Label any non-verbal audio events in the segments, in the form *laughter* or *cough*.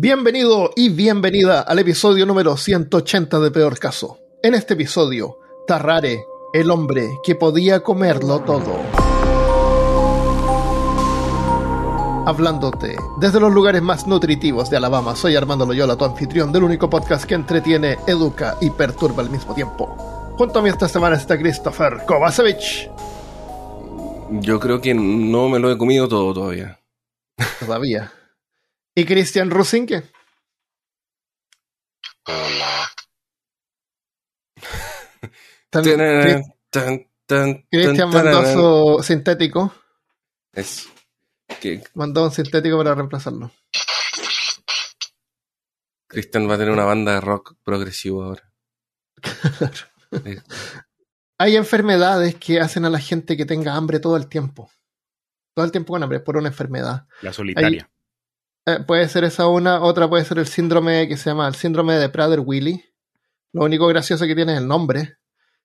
Bienvenido y bienvenida al episodio número 180 de Peor Caso. En este episodio, Tarrare, el hombre que podía comerlo todo. Hablándote desde los lugares más nutritivos de Alabama, soy Armando Loyola, tu anfitrión del único podcast que entretiene, educa y perturba al mismo tiempo. Junto a mí esta semana está Christopher Kovacevic. Yo creo que no me lo he comido todo todavía. Todavía. ¿Y Cristian Rusinque? Hola. *laughs* También- Tan, tan, Cristian tan, mandó su sintético. Es Mandó un sintético para reemplazarlo. Cristian va a tener una banda de rock progresivo ahora. *laughs* Hay enfermedades que hacen a la gente que tenga hambre todo el tiempo. Todo el tiempo con hambre, por una enfermedad. La solitaria. Eh, puede ser esa una, otra puede ser el síndrome que se llama el síndrome de Prader-Willi. Lo único gracioso que tiene es el nombre.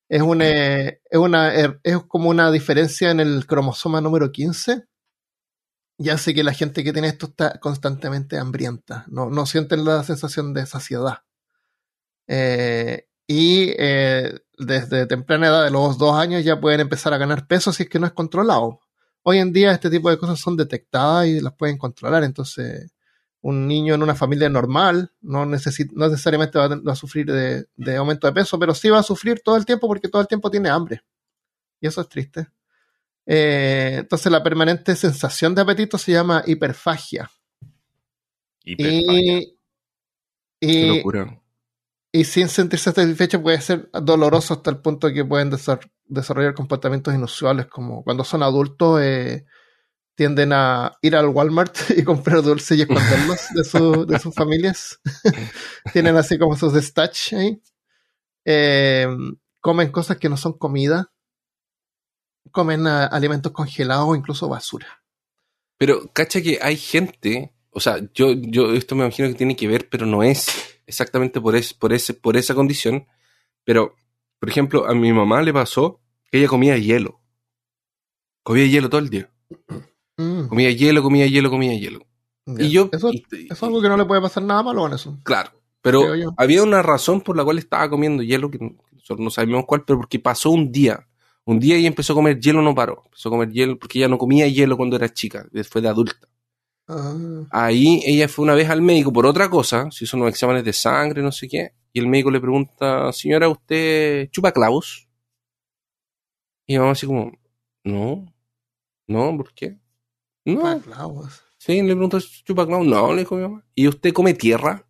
Es, un, eh, es, una, er- es como una diferencia en el cromosoma número 15 y hace que la gente que tiene esto está constantemente hambrienta. No, no sienten la sensación de saciedad. Eh, y eh, desde temprana edad, de los dos años, ya pueden empezar a ganar peso si es que no es controlado. Hoy en día este tipo de cosas son detectadas y las pueden controlar. Entonces, un niño en una familia normal no, necesariamente va a, va a sufrir de, de aumento de peso, pero sí va a sufrir todo el tiempo porque todo el tiempo tiene hambre. Y eso es triste. Eh, entonces, la permanente sensación de apetito se llama hiperfagia. Hiperfagia. Y, Qué locura. y sin sentirse satisfecho puede ser doloroso hasta el punto que pueden desar- desarrollar comportamientos inusuales, como cuando son adultos eh, tienden a ir al Walmart *laughs* y comprar dulces y *laughs* esconderlos de, su- de sus familias. *laughs* Tienen así como sus stash ahí. Eh, comen cosas que no son comida. Comen ah, alimentos congelados o incluso basura. Pero cacha que hay gente, o sea, yo, yo esto me imagino que tiene que ver, pero no es exactamente por, es, por, ese, por esa condición. Pero, por ejemplo, a mi mamá le pasó ella comía hielo. Comía hielo todo el día. Mm, Comía hielo, comía hielo, comía hielo. Y yo, eso, y- eso es algo que no le puede pasar nada malo con eso. Claro, pero había una razón por la cual estaba comiendo hielo, que nosotros no sabemos cuál, pero porque pasó un día. Un día ella empezó a comer hielo, no paró. Empezó a comer hielo porque ella no comía hielo cuando era chica, después de adulta. Ah, Ahí ella fue una vez al médico por otra cosa, se hizo unos exámenes de sangre, no sé qué, y el médico le pregunta, señora, ¿usted chupa clavos? Y mi mamá así como, no, no, ¿por qué? No, pa' clavos. Sí, le preguntó, ¿chupa clavos? No, le dijo mi mamá. ¿Y usted come tierra?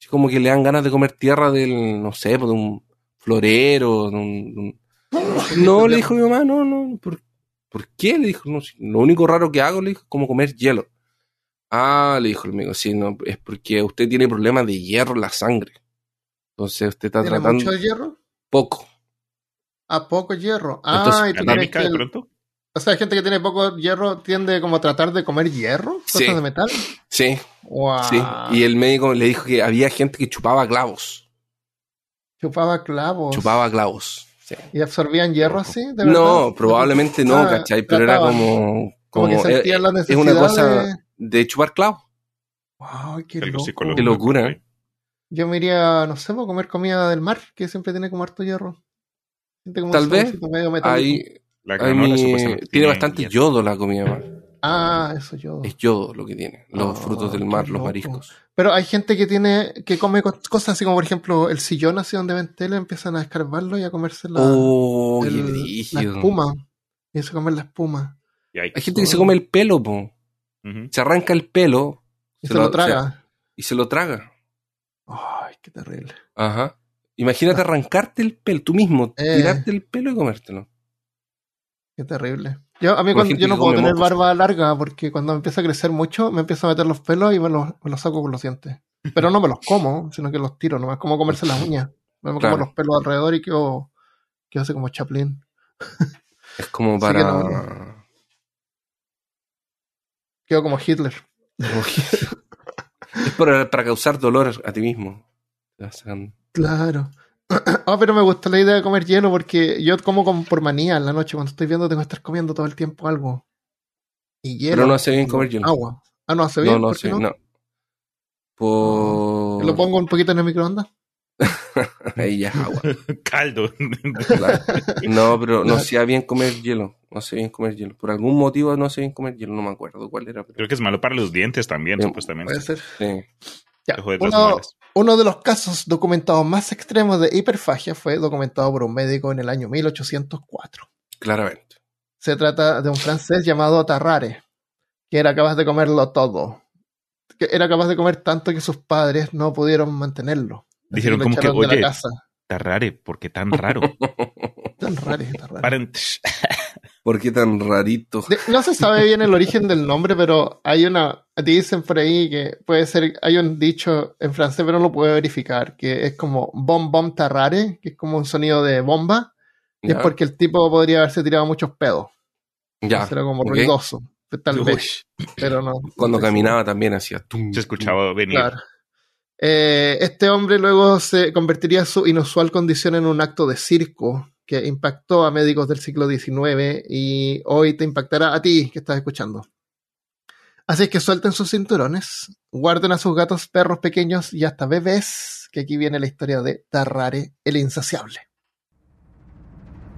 Así como que le dan ganas de comer tierra del, no sé, pues, de un florero, de un... de un- *laughs* No, le dijo mi mamá, no, no. ¿Por, por qué? Le dijo, no, si- lo único raro que hago, le dijo, es como comer hielo. Ah, le dijo el médico, sí, no, es porque usted tiene problemas de hierro en la sangre. Entonces usted está ¿Tiene tratando mucho hierro? poco. A poco hierro. Ah, Entonces, y tú crees Anémica que de el- pronto. o sea, gente que tiene poco hierro tiende como a tratar de comer hierro, cosas Sí. de metal. Sí, Wow. sí. Y el médico le dijo que había gente que chupaba clavos. Chupaba clavos. Chupaba clavos. Sí. ¿Y absorbían hierro así? ¿De No, probablemente no, Ah, ¿cachai? Pero era como. Como que como, sentían la es una cosa de... de chupar clavos. Wow, qué Algo loco. Qué locura. ¿eh? Yo me iría, no sé, a comer comida del mar, que siempre tiene como harto hierro. Tal vez. Ahí, La ahí granola mi- supuestamente tiene bastante yodo la comida mar. Ah, eso yo. Es yodo lo que tiene. Los Oh, frutos del mar, los mariscos. Pero hay gente que tiene, que come co- cosas así como por ejemplo el sillón así donde ven tele, empiezan a escarbarlo y a comerse la, oh, el- la espuma. Y se comer la espuma. Y hay, Hay gente que se come el pelo, po. Se arranca el pelo Y se, lo traga. y se lo traga. Ay, qué terrible. Ajá. Imagínate arrancarte el pelo, tú mismo, Eh. tirarte el pelo y comértelo. Qué terrible. Yo, a mí cuando, yo no puedo tener barba larga porque cuando empieza a crecer mucho me empiezo a meter los pelos y me los, me los saco con los dientes. Pero no me los como, sino que los tiro, no es como comerse las uñas. Me Claro. como los pelos alrededor y quedo, quedo así como Chaplin. *laughs* Es como para. no, Quedo como Hitler. *laughs* es para, para causar dolor a ti mismo. Te vas sacando. Claro. *clears throat* Ah, pero me gusta la idea de comer hielo porque yo como por manía en la noche. Cuando estoy viendo, tengo que estar comiendo todo el tiempo algo. Y hielo. Pero no hace bien comer hielo. Agua. Ah, no hace bien. No, no ¿por qué sé, no. Por... ¿Lo pongo un poquito en el microondas? *laughs* Ahí ya es agua. *laughs* Caldo. Claro. No, pero no hacía bien comer hielo. No hacía bien comer hielo. Por algún motivo no hacía bien comer hielo. No me acuerdo cuál era. pero- Creo que es malo para los dientes también, Sí, supuestamente. Puede ser. Sí. Ya, las Uno, de los casos documentados más extremos de hiperfagia fue documentado por un médico en el año 1804. Claramente. Se trata de un francés llamado Tarrare, que era capaz de comerlo todo. Que era capaz de comer tanto que sus padres no pudieron mantenerlo. Dijeron como que, oye, casa. Está raro, ¿por qué tan raro? *laughs* Tan raro, tan raro. ¿Por qué tan rarito? De- no se sabe bien el origen del nombre, pero hay una. Dicen por ahí que puede ser. Hay un dicho en francés, pero no lo puedo verificar, que es como bom bom tarrare, que es como un sonido de bomba, y Ya. es porque el tipo podría haberse tirado muchos pedos. Ya. Era como ruidoso. Tal Uy, vez, pero no. Cuando no caminaba también hacía tum, Se escuchaba venir. Claro. Eh, este hombre luego se convertiría su inusual condición en un acto de circo que impactó a médicos del siglo XIX y hoy te impactará a ti que estás escuchando. Así es que suelten sus cinturones, guarden a sus gatos, perros pequeños y hasta bebés, que aquí viene la historia de Tarrare el insaciable.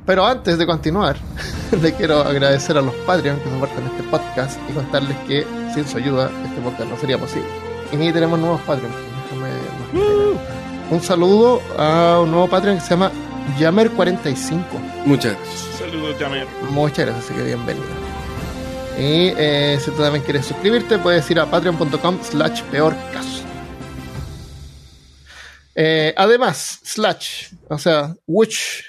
Pero antes de continuar, *laughs* le quiero agradecer a los Patreon que soportan este podcast y contarles que sin su ayuda este podcast no sería posible. Y ni tenemos nuevos Patreon. Déjame- Un saludo a un nuevo Patreon que se llama Jammer45. Muchas gracias. Saludos, Jamer. Muchas gracias, así que bienvenido. Y eh, si tú también quieres suscribirte, puedes ir a patreon.com slash peor caso. Eh, además, slash, o sea, which,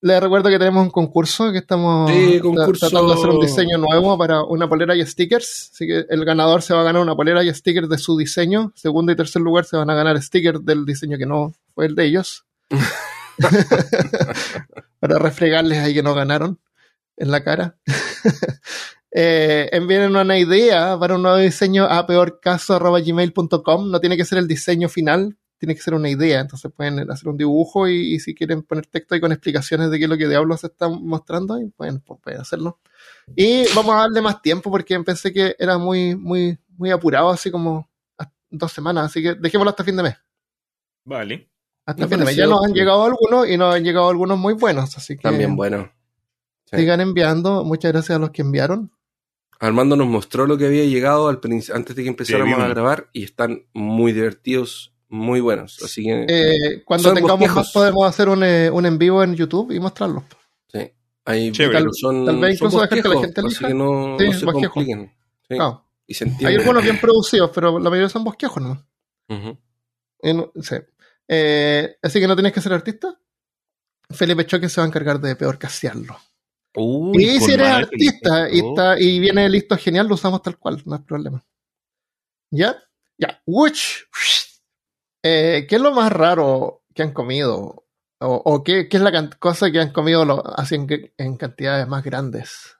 les recuerdo que tenemos un concurso que estamos Sí, tra- concurso. tratando de hacer un diseño nuevo para una polera y stickers. Así que el ganador se va a ganar una polera y stickers de su diseño. Segundo y tercer lugar se van a ganar stickers del diseño que no fue el de ellos. *laughs* para refregarles ahí que no ganaron en la cara. *laughs* eh, envíen una idea para un nuevo diseño a peorcaso.gmail.com. No tiene que ser el diseño final, tiene que ser una idea. Entonces pueden hacer un dibujo y, y si quieren poner texto ahí con explicaciones de qué es lo que diablos se está mostrando, pueden, pues, pueden hacerlo. Y vamos a darle más tiempo porque pensé que era muy, muy, muy apurado, así como dos semanas. Así que dejémoslo hasta fin de mes. Vale. Hasta Me fin de mes. pareció- Ya nos han llegado algunos y nos han llegado algunos muy buenos. Así que También bueno. Sí. sigan enviando. Muchas gracias a los que enviaron. Armando nos mostró lo que había llegado al antes de que empezáramos Sí, a grabar y están muy divertidos, muy buenos. Así que Eh, cuando tengamos bosquejos. más, podemos hacer un, eh, un en vivo en YouTube y mostrarlos. sí, ahí Chévere. pero son, Tal vez incluso dejar que la gente así elija. que no, Sí, no se bosquejo. compliquen. Sí, No, Y se hay algunos bien producidos, pero la mayoría son bosquejos, no- sí. Eh, así que no tienes que ser artista. Felipe Choque se va a encargar de peor casearlo. Uy, Y si eres artista Felipe. y, Oh, está, y viene listo genial, lo usamos tal cual, no hay problema. ¿Ya? Ya. Which, eh, ¿Qué es lo más raro que han comido? ¿O, o qué, qué es la cosa que han comido lo- así en, en cantidades más grandes?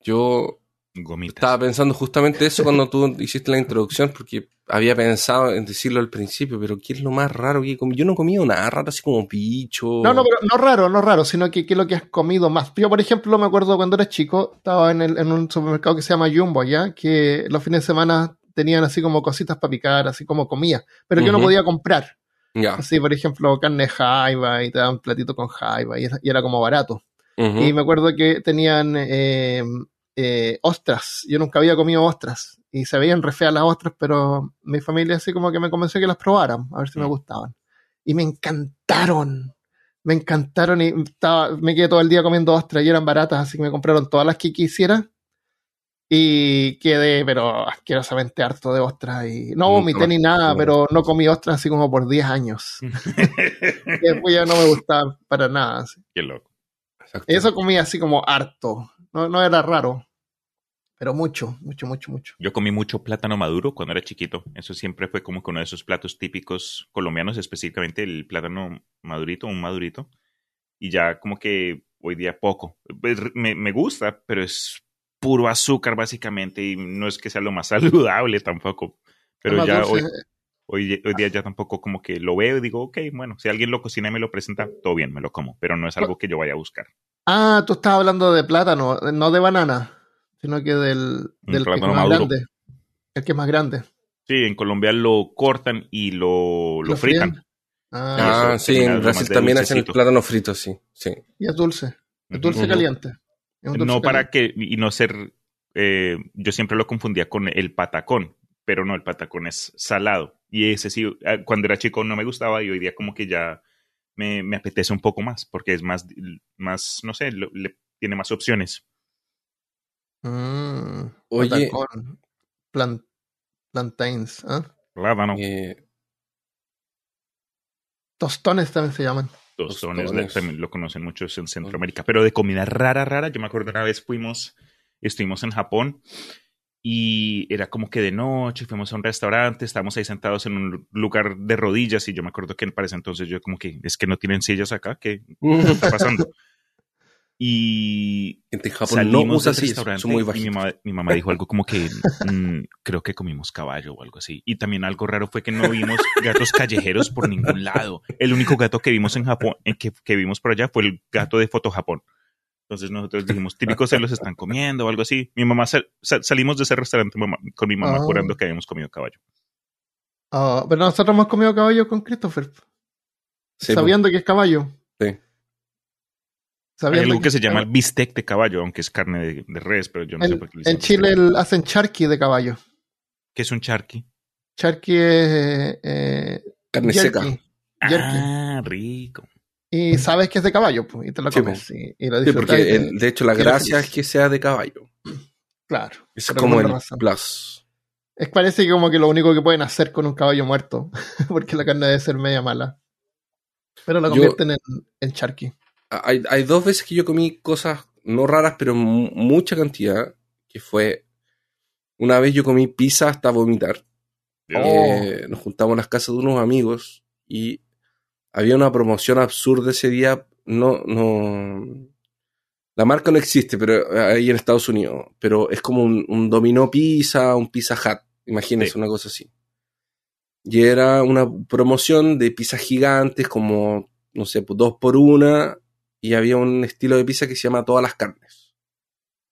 Yo Gomitas. estaba pensando justamente eso cuando tú hiciste la introducción, porque había pensado en decirlo al principio, pero ¿qué es lo más raro que he comido? Yo no he comido nada raro, así como bicho. No, no, pero no raro, no raro, sino que qué es lo que has comido más. Yo, por ejemplo, me acuerdo cuando era chico, estaba en, el- en un supermercado que se llama Jumbo, ¿ya? Que los fines de semana tenían así como cositas para picar, así como comida, pero que uno Ujú. podía comprar. Ya. Así, por ejemplo, carne jaiba y te daban platito con jaiba y, era- y era como barato. Y me acuerdo que tenían eh, eh, ostras. Yo nunca había comido ostras y se veían re feas las ostras, pero mi familia así como que me convenció que las probaran, a ver si me Mm. gustaban. Y me encantaron. Me encantaron y estaba, me quedé todo el día comiendo ostras y eran baratas, así que me compraron todas las que quisiera. Y quedé, pero asquerosamente harto de ostras. Y no vomité ni nada, pero no comí ostras así como por 10 años. *laughs* Después ya no me gustaba para nada. así. Qué loco. Exacto. Eso comía así como harto. No, no era raro. Pero mucho, mucho, mucho, mucho. Yo comí mucho plátano maduro cuando era chiquito. Eso siempre fue como que uno de esos platos típicos colombianos, específicamente el plátano madurito, un madurito. Y ya como que hoy día poco. Pues, Me, me gusta, pero es puro azúcar básicamente y no es que sea lo más *laughs* saludable tampoco. Pero ya hoy, hoy, hoy día ya tampoco como que lo veo y digo, ok, bueno, si alguien lo cocina y me lo presenta, todo bien, me lo como. Pero no es algo que yo vaya a buscar. Ah, tú estabas hablando de plátano, no de banana, sino que del, del que es plátano más maduro. grande. El que es más grande. Sí, en Colombia lo cortan y lo, lo, ¿Lo fritan. fríen? Ah, Ah, sí, termina en Brasil también hacen el plátano frito, sí. sí. y es dulce. Es dulce caliente. Es un dulce No para caliente. que, y no ser, eh, yo siempre lo confundía con el patacón, pero no, el patacón es salado. Y ese sí, eh, cuando era chico no me gustaba y hoy día como que ya me, me apetece un poco más, porque es más, más no sé, lo- le, tiene más opciones. Mm, Oye. patacón, plan- plantains. ¿ah? Plátano, Eh, Tostones también se llaman. tostones, tostones. también lo conocen muchos en Centroamérica, pero de comida rara, rara, yo me acuerdo una vez fuimos, estuvimos en Japón y era como que de noche, fuimos a un restaurante, estábamos ahí sentados en un lugar de rodillas y yo me acuerdo que para ese entonces yo como que, es que no tienen sillas acá, ¿qué está pasando? *laughs* Y gente en Japón no salimos usa del así, restaurante son muy y mi mamá, mi mamá dijo algo como que mm, creo que comimos caballo o algo así. Y también algo raro fue que no vimos gatos callejeros por ningún lado. El único gato que vimos en Japón, eh, que, que vimos por allá fue el gato de Foto Japón. Entonces nosotros dijimos, típicos se los están comiendo o algo así. Mi mamá sal- sal- salimos de ese restaurante mamá- con mi mamá Ah. jurando que habíamos comido caballo. Ah, pero nosotros hemos comido caballo con Christopher. Sí, sabiendo que es caballo. Sí. Hay Sabiendo algo que se llama caballo. bistec de caballo, aunque es carne de, de res, pero yo no sé por qué en Chile el- hacen charqui de caballo. ¿Qué es un charqui? Charqui es eh, carne jerky, seca. jerky. Ah, rico. Y sabes que es de caballo, pues, y te lo Sí, comes. y, y lo Sí, porque y te- el- de hecho la gracia es que sea de caballo. Claro. Es como el razón. plus. Es parece que como que lo único que pueden hacer con un caballo muerto, *laughs* porque la carne debe ser media mala. Pero la Yo- convierten en, en charqui. Hay, hay dos veces que yo comí cosas no raras, pero mu- mucha cantidad, que fue... Una vez yo comí pizza hasta vomitar. Eh, nos juntamos en las casas de unos amigos y había una promoción absurda ese día. No, no. La marca no existe, pero eh, ahí en Estados Unidos. Pero es como un, un dominó pizza, un pizza hut. Imagínense Sí. una cosa así. Y era una promoción de pizzas gigantes, como, no sé, pues, dos por una. Y había un estilo de pizza que se llama todas las carnes.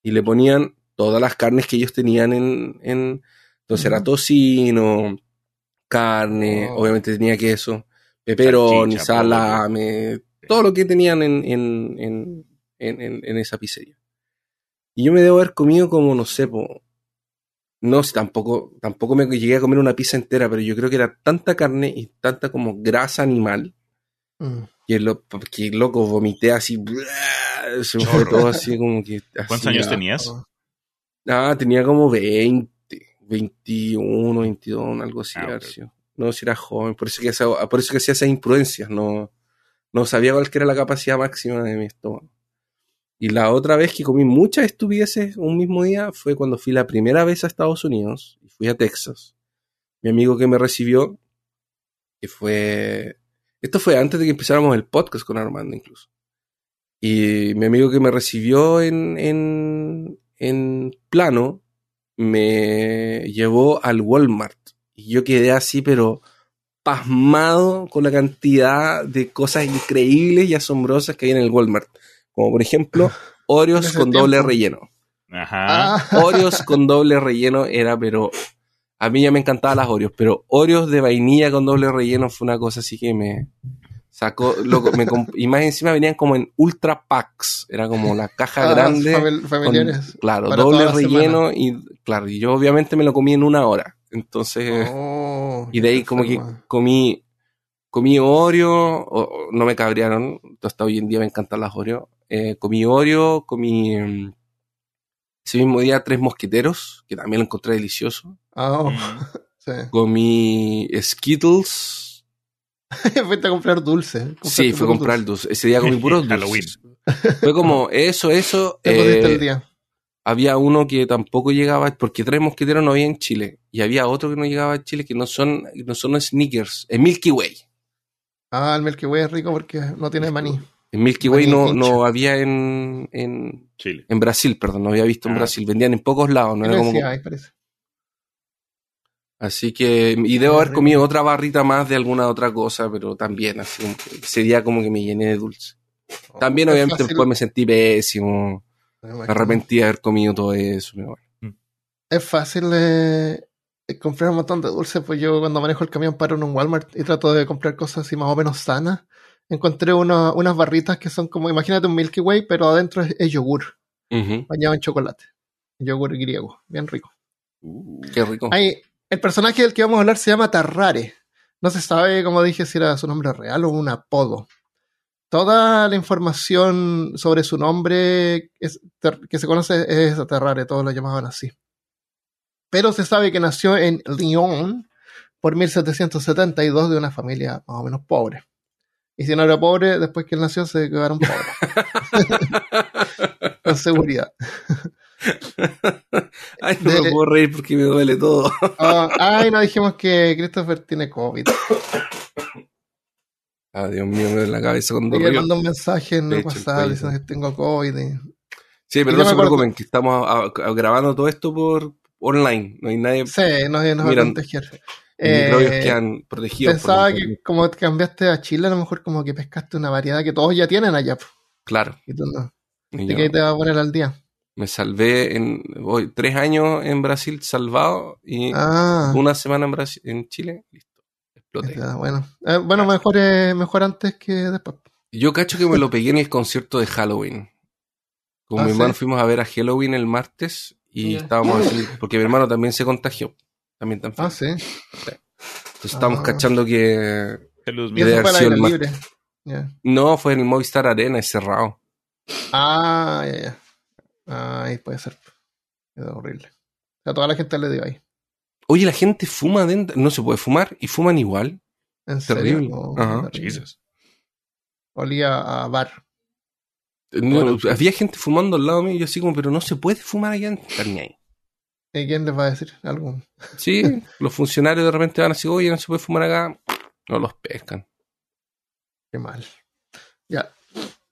Y le ponían todas las carnes que ellos tenían en. en entonces era tocino, carne, Oh. obviamente tenía queso, pepperoni, Salchicha, salame, todo lo que tenían en, en, en, en, en- en esa pizzería. Y yo me debo haber comido como, no sé, po, no sé, tampoco, tampoco me llegué a comer una pizza entera, pero yo creo que era tanta carne y tanta como grasa animal Mm. Que, lo, que loco, vomité así, se me fue todo así como que... ¿Cuántos así, años ah, tenías? Ah, tenía como 20, 21, 22, algo así. Ah, haber ok. sido. No, si era joven, por eso que hacía, por eso que hacía esas imprudencias, no, no sabía cuál que era la capacidad máxima de mi estómago. Y la otra vez que comí muchas estupideces un mismo día fue cuando fui la primera vez a Estados Unidos y fui a Texas. Mi amigo que me recibió, que fue... Esto fue antes de que empezáramos el podcast con Armando incluso. Y mi amigo que me recibió en, en, en plano me llevó al Walmart. Y yo quedé así, pero pasmado con la cantidad de cosas increíbles y asombrosas que hay en el Walmart. Como por ejemplo, Oreos *laughs* con doble relleno. Ajá. Ah, Oreos con doble relleno era, pero a mí ya me encantaban las Oreos, pero Oreos de vainilla con doble relleno fue una cosa así que me sacó, loco, me y más encima venían como en ultra packs, era como la caja *laughs* ah, grande, famil- con, familiares. claro, doble relleno y claro, y yo obviamente me lo comí en una hora, entonces, Oh, y de ahí como que comí, comí Oreo, o- no me cabrearon, hasta hoy en día me encantan las Oreo, eh, comí Oreo, comí mm, ese mismo día tres mosqueteros, que también lo encontré delicioso, Ah, oh, Mm. *laughs* sí. comí Skittles, *laughs* Fuiste a comprar dulce. sí, Compraste fui a comprar dulces. dulce, ese día comí puros *laughs* Halloween. dulces. Fue como eso, eso, Te eh, el día. había uno que tampoco llegaba, porque tres mosqueteros no había en Chile, y había otro que no llegaba a Chile que no son, no son sneakers, es Milky Way. Ah, el Milky Way es rico porque no tiene maní. En Milky Way no, no había en, en, Chile. en Brasil, perdón, no había visto en Ah. Brasil, vendían en pocos lados, no era como, parece. así que, y debo haber comido otra barrita más de alguna otra cosa, pero también, así como que ese día como que me llené de dulce. También Es obviamente fácil- después me sentí pésimo, me arrepentí de haber comido todo eso. pero bueno. Es fácil eh, eh, comprar un montón de dulces, pues yo cuando manejo el camión paro en un Walmart y trato de comprar cosas así más o menos sanas. Encontré uno- unas barritas que son como, imagínate un Milky Way, pero adentro es, es yogur, bañado en chocolate. Yogur griego, bien rico. Uh, Qué rico. Ahí, el personaje del que vamos a hablar se llama Tarrare. No se sabe, como dije, si era su nombre real o un apodo. Toda la información sobre su nombre es- ter- que se conoce es Tarrare, todos lo llamaban así. Pero se sabe que nació en Lyon por 1772 de una familia más o menos pobre. Y si no era pobre, después que él nació se quedaron pobres. *laughs* Con seguridad. Ay, no de- me puedo reír porque me duele todo. Ah, ay, no dijimos que Christopher tiene COVID. Ah, Dios mío, me duele la cabeza cuando Me río. mandó un mensaje en el WhatsApp diciendo que tengo COVID. y- Sí, pero no se preocupen, que estamos a- a- grabando todo esto por online. No hay nadie. Sí, nos, nos va a contagiar. Los Eh, microbios quedan protegidos. pensaba que como te cambiaste a Chile, a lo mejor como que pescaste una variedad que todos ya tienen allá. Claro. Y tú no. y ¿De qué te vas a poner al día? me salvé en. Voy tres años en Brasil salvado y Ah, una semana en, Brasil, en Chile. Listo. Exploté. ya, bueno. Eh, bueno, mejor, eh, mejor antes que después. Yo cacho que me lo *laughs* pegué en el concierto de Halloween. Con Ah, mi ¿sí? hermano fuimos a ver a Halloween el martes y estábamos así, porque mi hermano también se contagió. También tan Ah, sí. Entonces estábamos Ah. cachando que saludos, Y eso aire el libre. No fue en el Movistar Arena, es cerrado. Ah, ya, ya. Ah, ahí puede ser. Es horrible. O sea, toda la gente le dio ahí. Oye, la gente fuma dentro, no se puede fumar y fuman igual. En Terrible. serio. Oh, Ajá. Jesus. Olía a bar. No, Bueno. había gente fumando al lado mío y yo así como, pero no se puede fumar allá en ni ahí. ¿Y quién les va a decir? Algo. Sí, *laughs* los funcionarios de repente van así, oye, no se puede fumar acá. No los pescan. Qué mal. Ya.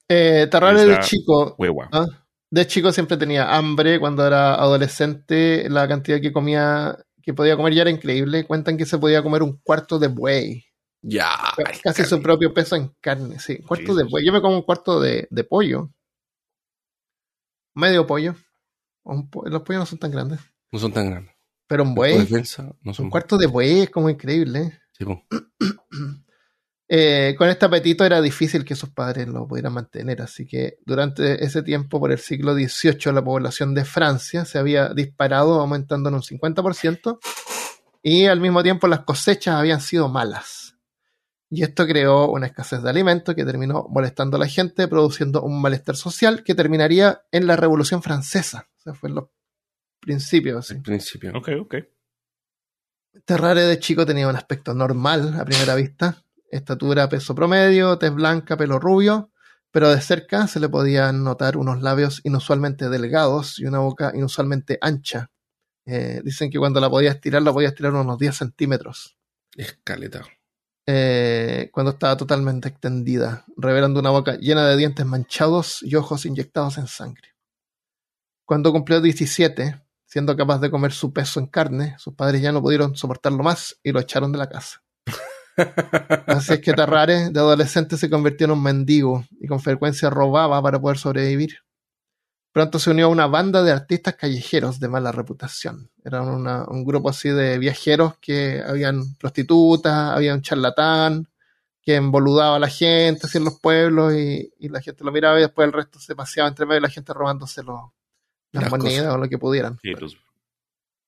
Eh, Tarrare de chico. ¿ah? De chico siempre tenía hambre. Cuando era adolescente, la cantidad que comía, que podía comer ya era increíble. Cuentan que se podía comer un cuarto de buey. Ya. Casi su propio peso en carne. Sí, un cuarto de buey. Yo me como un cuarto de, de pollo. Medio pollo. Po- los pollos no son tan grandes. No son tan grandes. Pero un buey. defensa, no son Un cuarto de buey es como increíble. ¿eh? Sí. *clears throat* Eh, con este apetito era difícil que sus padres lo pudieran mantener, así que durante ese tiempo, por el siglo XVIII, la población de Francia se había disparado, aumentando en un 50%, y al mismo tiempo las cosechas habían sido malas. Y esto creó una escasez de alimentos que terminó molestando a la gente, produciendo un malestar social que terminaría en la Revolución Francesa. O sea, fue en los principios. así. Al principio. Ok, ok. Terrare de chico tenía un aspecto normal a primera vista. Estatura, peso promedio, tez blanca, pelo rubio, pero de cerca se le podían notar unos labios inusualmente delgados y una boca inusualmente ancha. Eh, dicen que cuando la podía estirar, la podía estirar unos 10 centímetros. Escaleta. eh, cuando estaba totalmente extendida, revelando una boca llena de dientes manchados y ojos inyectados en sangre. Cuando cumplió 17, siendo capaz de comer su peso en carne, sus padres ya no pudieron soportarlo más y lo echaron de la casa. *laughs* Así es que Tarrare, de adolescente, se convirtió en un mendigo y con frecuencia robaba para poder sobrevivir. Pronto se unió a una banda de artistas callejeros de mala reputación. Era una- un grupo así de viajeros que habían prostitutas, había un charlatán que emboludaba a la gente así en los pueblos y, y la gente lo miraba y después el resto se paseaba entre medio y la gente robándose los- las, monedas o lo que pudieran. Sí, los,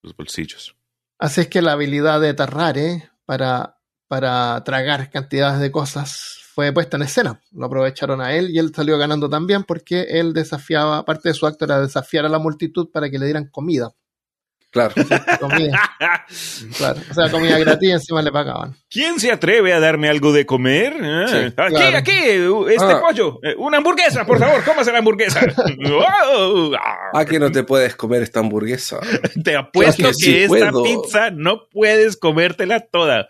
los bolsillos. Así es que la habilidad de Tarrare para, para tragar cantidades de cosas fue puesta en escena. Lo aprovecharon a él y él salió ganando también porque él desafiaba, parte de su acto era desafiar a la multitud para que le dieran comida. Claro. Comida, *laughs* claro. O sea, comida gratis y encima le pagaban. ¿Quién se atreve a darme algo de comer? Ah, Sí, aquí, claro. aquí, este Ah. pollo. Eh, Una hamburguesa, por favor, cómase la hamburguesa. *laughs* Wow. Ah, que no te puedes comer esta hamburguesa. *laughs* Te apuesto Claro que, que sí esta puedo. pizza no puedes comértela toda.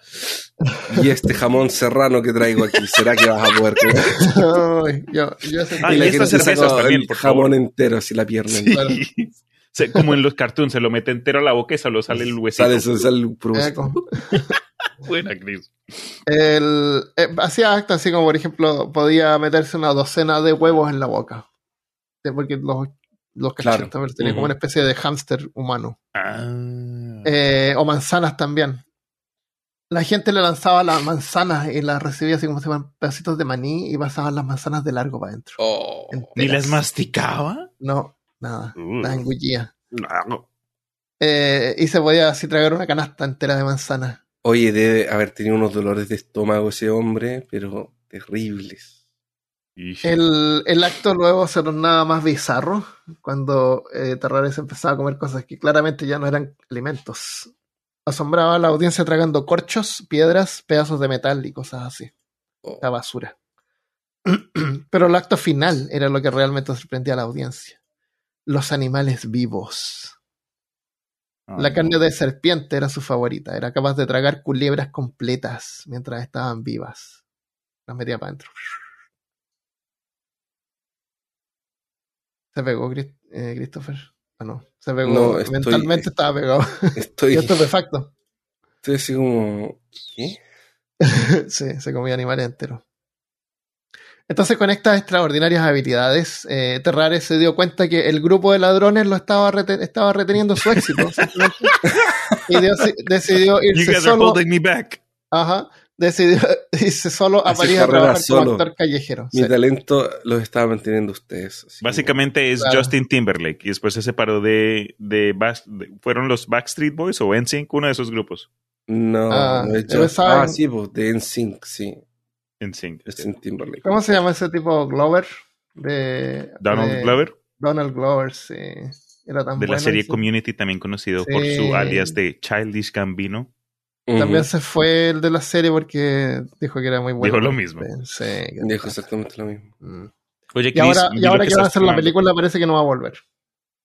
Y este jamón serrano que traigo aquí, ¿será que vas a poder comer? Yo, yo sentí- Ah, y la estas que no te cervezas también, el por jamón favor. entero, así la pierna. Sí. Claro. Se- como en los cartoons, se lo mete entero a la boca y solo sale el huesito. Sale, sale, sale el. *laughs* Buena, Chris. El- eh, hacía actos así como, por ejemplo, podía meterse una docena de huevos en la boca. Porque los, los Claro. cachetes también tenían como una especie de hámster humano. Ah. Eh, o manzanas también. La gente le lanzaba las manzanas y las recibía así como si fueran pedacitos de maní y pasaban las manzanas de largo para adentro. Oh. ¿Ni las masticaba? No, nada. Mm. Las engullía. No. Eh, y se podía así tragar una canasta entera de manzanas. Oye, debe haber tenido unos dolores de estómago ese hombre, pero terribles. El, el acto luego se tornaba más bizarro cuando eh, Terrares empezaba a comer cosas que claramente ya no eran alimentos. Asombraba a la audiencia tragando corchos, piedras, pedazos de metal y cosas así. Oh. La basura. *clears throat* Pero el acto final era lo que realmente sorprendía a la audiencia. Los animales vivos. Ah, La carne de serpiente era su favorita. Era capaz de tragar culebras completas mientras estaban vivas. Las metía para adentro. Se pegó Chris- eh, Christopher. Ah, no. Se pegó. No, estoy- Mentalmente estaba pegado. Estoy, *laughs* y estupefacto. estoy así como. ¿Qué? *laughs* sí, se comía animales enteros. Entonces, con estas extraordinarias habilidades, eh, Terrares se dio cuenta que el grupo de ladrones lo estaba, rete- estaba reteniendo su éxito. *laughs* y decidió You irse guys are solo. holding me back. Ajá. Decidió *laughs* irse solo a París a trabajar como solo. actor callejero. Mi Sí. talento los estaba manteniendo ustedes. así Básicamente es Claro. Justin Timberlake y después se separó de, de, de- ¿Fueron los Backstreet Boys o NSYNC? Uno de esos grupos. como- No, Ah, no es yo Just- Ah, en- sí, pues, de NSYNC, sí. NSYNC. Justin Timberlake. ¿Cómo se llama ese tipo Glover? De, Donald de- Glover, Donald Glover, sí. Era tan de la serie sí. Community, también conocido por su alias de Childish Gambino. También se fue el de la serie porque dijo que era muy bueno. Dijo lo mismo. Sí. que- Dijo exactamente lo mismo. Mm. Oye, Y Chris, ahora, vi y ahora que van a hacer la película parece que no va a volver.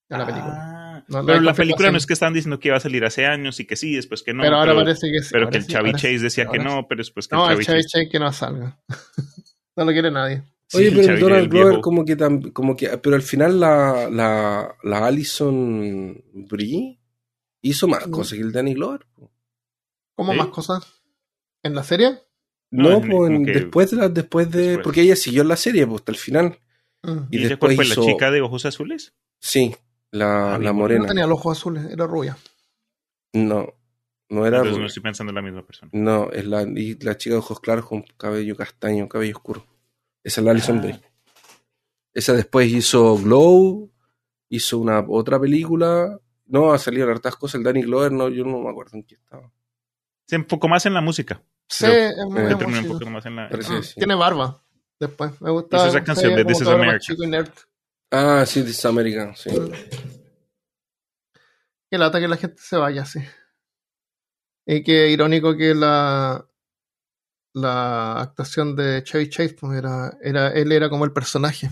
A la película. No, no pero la película no es que están diciendo que iba a salir hace años y que sí, después que no. pero ahora parece que sí. pero que el sí, Chavi ahora sí. Chase decía que no, pero después que No, el el Chavi Chevy Chase. Chase que no salga. *laughs* no lo quiere nadie. Sí, Oye, el pero Chavi, Donald el Glover como que tam- como que pero al final la la la Alison Brie hizo más cosas que el Danny Glover. ¿Cómo más cosas? ¿En la serie? No, No, es pues, después de la, después de Después. porque ella siguió la serie pues, hasta el final. Mm. Y ¿Y después cuál fue? hizo- ¿La chica de ojos azules? Sí, la, Ah, la bien, No morena. tenía los ojos azules, era rubia. No, no era Entonces no rubia. estoy pensando en la misma persona. No, es la, y la chica de ojos claros con cabello castaño, cabello oscuro. Esa es la Alison Ah. Brie. Esa después hizo Glow, hizo una otra película. No, ha salido hartas cosas. El Danny Glover, no, yo no me acuerdo en qué estaba. Se enfocó más en la música. Sí, Pero- es muy eh, más en la. Parece- Mm, sí. Tiene barba. Después, me gusta. Hizo esa canción de This is America. Ah, sí, This is American, sí. Que lata que la gente se vaya así. Y que irónico que la la actuación de Chevy Chase pues era, era él era como el personaje.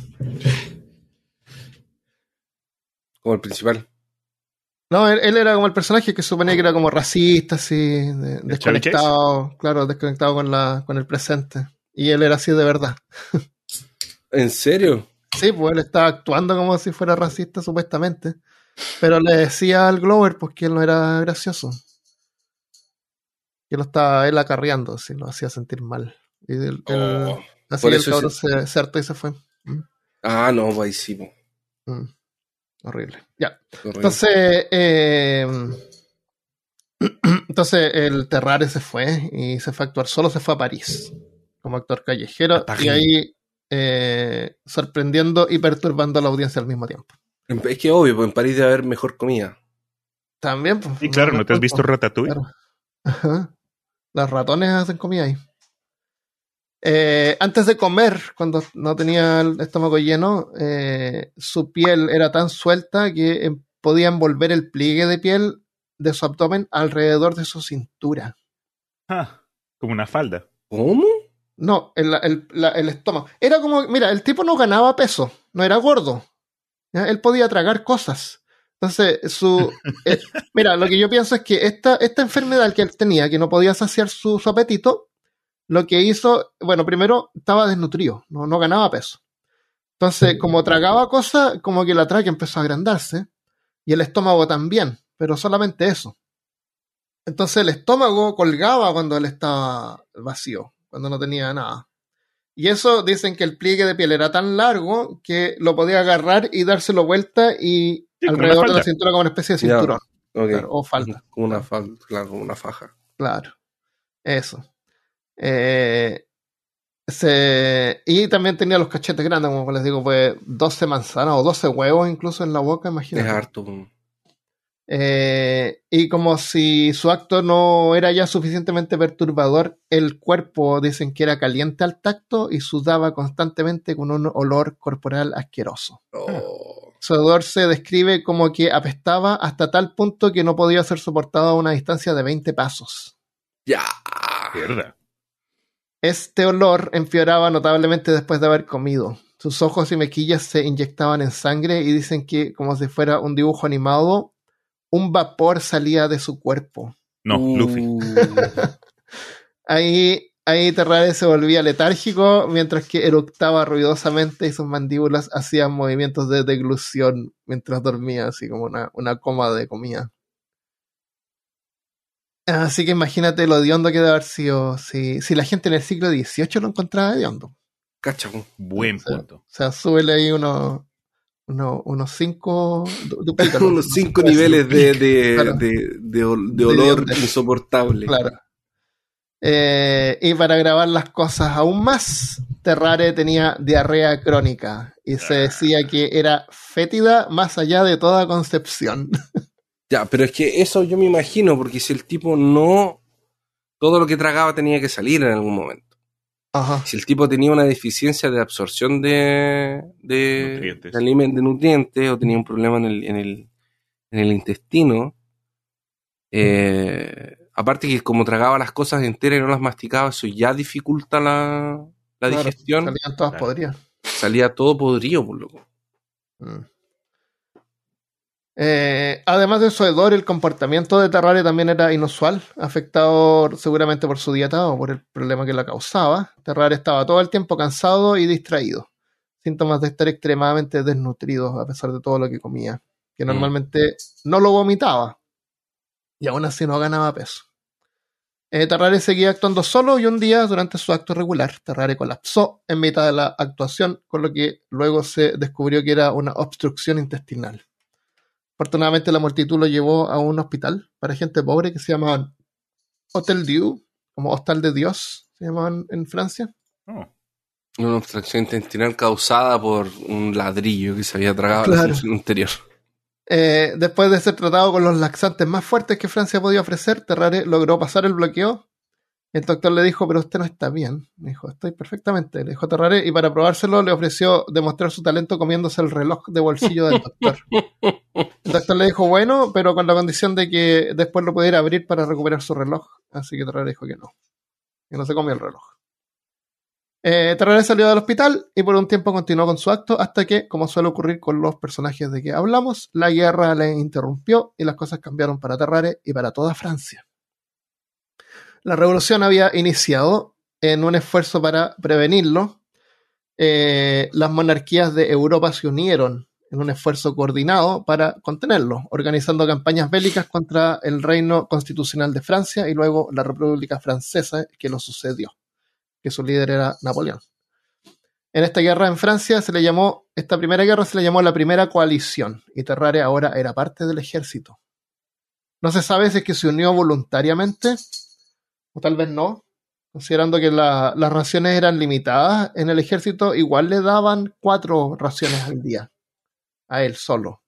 Como el principal. No, él, él era como el personaje que suponía que era como racista, así, de- desconectado, claro, desconectado con la con el presente. Y él era así de verdad. *laughs* ¿En serio? Sí, pues él estaba actuando como si fuera racista supuestamente. Pero le decía al Glover pues que él no era gracioso. Que lo estaba él acarreando, así lo hacía sentir mal. Y él- él- Oh. así el cabrón sí. se, se hartó y se fue. Mm, Ah, no, pues sí. po. mm. Horrible. Ya. Horrible. Entonces, eh, entonces el Terrare se fue y se fue a actuar solo, se fue a París como actor callejero y ahí eh, sorprendiendo y perturbando a la audiencia al mismo tiempo. Es que obvio, pues en París debe haber mejor comida. También, pues. Sí, claro, ¿no te has visto culpo. Ratatouille? Claro. Ajá. Los ratones hacen comida ahí. Eh, antes de comer, cuando no tenía el estómago lleno, eh, su piel era tan suelta que eh, podía envolver el pliegue de piel de su abdomen alrededor de su cintura. Ah, como una falda. ¿Cómo? No, el, el- la- el estómago. Era como, mira, el tipo no ganaba peso, no era gordo. ¿ya? Él podía tragar cosas. Entonces, su. *laughs* eh, mira, lo que yo pienso es que esta, esta enfermedad que él tenía, que no podía saciar su, su apetito, lo que hizo, bueno, primero estaba desnutrido, no, no ganaba peso. Entonces, como tragaba cosas, como que la tráquea empezó a agrandarse y el estómago también, pero solamente eso. Entonces el estómago colgaba cuando él estaba vacío, cuando no tenía nada. Y eso dicen que el pliegue de piel era tan largo que lo podía agarrar y dárselo vuelta y Sí, alrededor de la cintura como una especie de cinturón. Claro, o falda. Como una falda, claro, como una faja. Claro, eso. Eh, se- y también tenía los cachetes grandes, como les digo, pues 12 manzanas o 12 huevos incluso en la boca, Es imagínate. harto. Eh, y como si su acto no era ya suficientemente perturbador, el cuerpo dicen que era caliente al tacto y sudaba constantemente con un olor corporal asqueroso. Oh. Su odor se describe como que apestaba hasta tal punto que no podía ser soportado a una distancia de 20 pasos. Ya. Mierda. Este olor empeoraba notablemente después de haber comido. Sus ojos y mejillas se inyectaban en sangre y dicen que, como si fuera un dibujo animado, un vapor salía de su cuerpo. No, Uh. Luffy. *laughs* Ahí, ahí Terrare se volvía letárgico mientras que eructaba ruidosamente y sus mandíbulas hacían movimientos de deglución mientras dormía, así como una, una coma de comida. Así que imagínate lo hediondo que debe haber sido si, si la gente en el siglo XVIII lo encontraba hediondo. Cacha, po. Buen punto. O sea, súbele ahí unos, unos, unos cinco. *laughs* unos cinco niveles de, de, *laughs* Claro. de, de ol- de De olor insoportable. Claro. Eh, y para grabar las cosas aún más, Terrare tenía diarrea crónica y se decía que era fétida más allá de toda concepción. *laughs* Ya, pero es que eso yo me imagino, porque si el tipo no. Todo lo que tragaba tenía que salir en algún momento. Ajá. Si el tipo tenía una deficiencia de absorción de, de, Nutrientes. de alimen- de nutrientes o tenía un problema en el, en el, en el intestino, eh, aparte que como tragaba las cosas enteras y no las masticaba, eso ya dificulta la, la Claro, digestión. Salían todas Claro. podridas. Salía todo podrido, por loco. Mm. Eh, además de su hedor, el comportamiento de Terrare también era inusual, afectado seguramente por su dieta o por el problema que la causaba. Terrare estaba todo el tiempo cansado y distraído, síntomas de estar extremadamente desnutrido a pesar de todo lo que comía, que Mm. normalmente no lo vomitaba y aún así no ganaba peso. Eh, Terrare seguía actuando solo y un día, durante su acto regular, Terrare colapsó en mitad de la actuación, con lo que luego se descubrió que era una obstrucción intestinal. Afortunadamente la multitud lo llevó a un hospital para gente pobre que se llamaban Hotel Dieu, como Hostal de Dios, se llamaban en Francia. Oh, Una obstrucción intestinal causada por un ladrillo que se había tragado en Claro. función anterior. Eh, después de ser tratado con los laxantes más fuertes que Francia podía ofrecer, Terrare logró pasar el bloqueo. El doctor le dijo, pero usted no está bien. Me dijo, estoy perfectamente. Le dijo Terrare, y para probárselo le ofreció demostrar su talento comiéndose el reloj de bolsillo del doctor. El doctor le dijo, bueno, pero con la condición de que después lo pudiera abrir para recuperar su reloj. Así que Terrare dijo que no. Que no se comió el reloj. Eh, Terrare salió del hospital y por un tiempo continuó con su acto hasta que, como suele ocurrir con los personajes de que hablamos, la guerra le interrumpió y las cosas cambiaron para Terrare y para toda Francia. La revolución había iniciado en un esfuerzo para prevenirlo. Eh, las monarquías de Europa se unieron en un esfuerzo coordinado para contenerlo, organizando campañas bélicas contra el reino constitucional de Francia y luego la República Francesa que lo sucedió que su líder era Napoleón. En esta guerra en Francia se le llamó, esta primera guerra se le llamó la primera coalición, y Terrare ahora era parte del ejército. No se sabe si es que se unió voluntariamente, o tal vez no, considerando que la- las raciones eran limitadas en el ejército, igual le daban cuatro raciones al día, a él solo.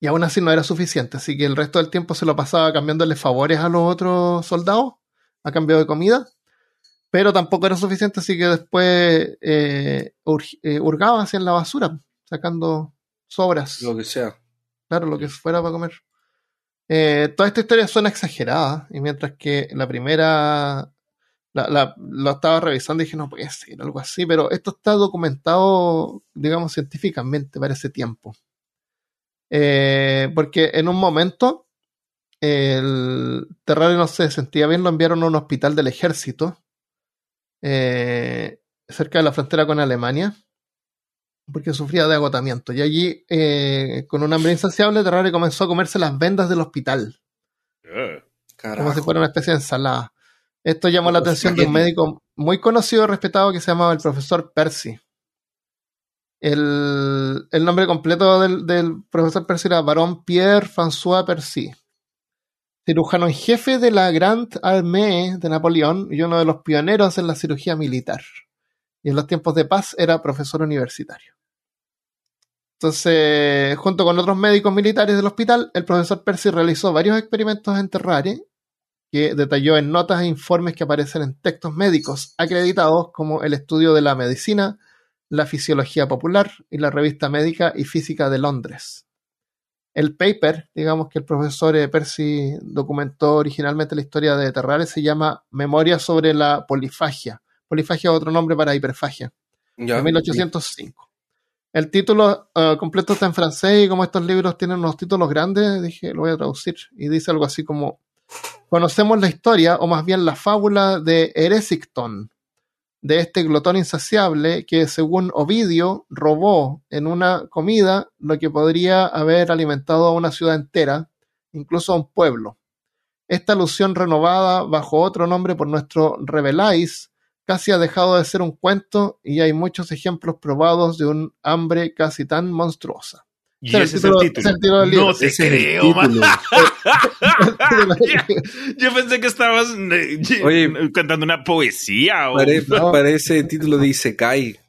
Y aún así no era suficiente, así que el resto del tiempo se lo pasaba cambiándole favores a los otros soldados, a cambio de comida pero tampoco era suficiente, así que después eh, ur- eh, hurgaba hacia la basura, sacando sobras, Lo que sea. claro, lo que fuera para comer. Eh, toda esta historia suena exagerada, y mientras que la primera la- lo estaba revisando y dije, no puede ser, algo así, pero esto está documentado, digamos, científicamente para ese tiempo. Eh, porque en un momento el Terrario no se sentía bien, lo enviaron a un hospital del ejército eh, cerca de la frontera con Alemania porque sufría de agotamiento. Y allí, eh, con un hambre insaciable, Terrario comenzó a comerse las vendas del hospital. Carajo. como si fuera una especie de ensalada. Esto llamó la atención de un médico muy conocido y respetado que se llamaba el profesor Percy. El, el nombre completo del, del profesor Percy era Barón Pierre François Percy, cirujano en jefe de la Grande Armée de Napoleón y uno de los pioneros en la cirugía militar. Y en los tiempos de paz era profesor universitario. Entonces, junto con otros médicos militares del hospital, el profesor Percy realizó varios experimentos en terraria que detalló en notas e informes que aparecen en textos médicos acreditados como el estudio de la medicina, la fisiología popular y la revista médica y física de Londres. El paper, digamos que el profesor eh, Percy documentó originalmente la historia de Terraria, se llama Memoria sobre la polifagia. Polifagia es otro nombre para hiperfagia. Ya. de 1805. El título eh, completo está en francés y como estos libros tienen unos títulos grandes, dije, lo voy a traducir. Y dice algo así como, conocemos la historia, o más bien la fábula de Eresicton, de este glotón insaciable que, según Ovidio, robó en una comida lo que podría haber alimentado a una ciudad entera, incluso a un pueblo. Esta alusión renovada bajo otro nombre por nuestro Revelais casi ha dejado de ser un cuento y hay muchos ejemplos probados de un hambre casi tan monstruosa. Y ese el título. es el título del libro. No te Ese es el creo, man. *laughs* *laughs* Yo pensé que estabas eh, Oye. cantando una poesía. O... Pare- No. Parece título de Isekai.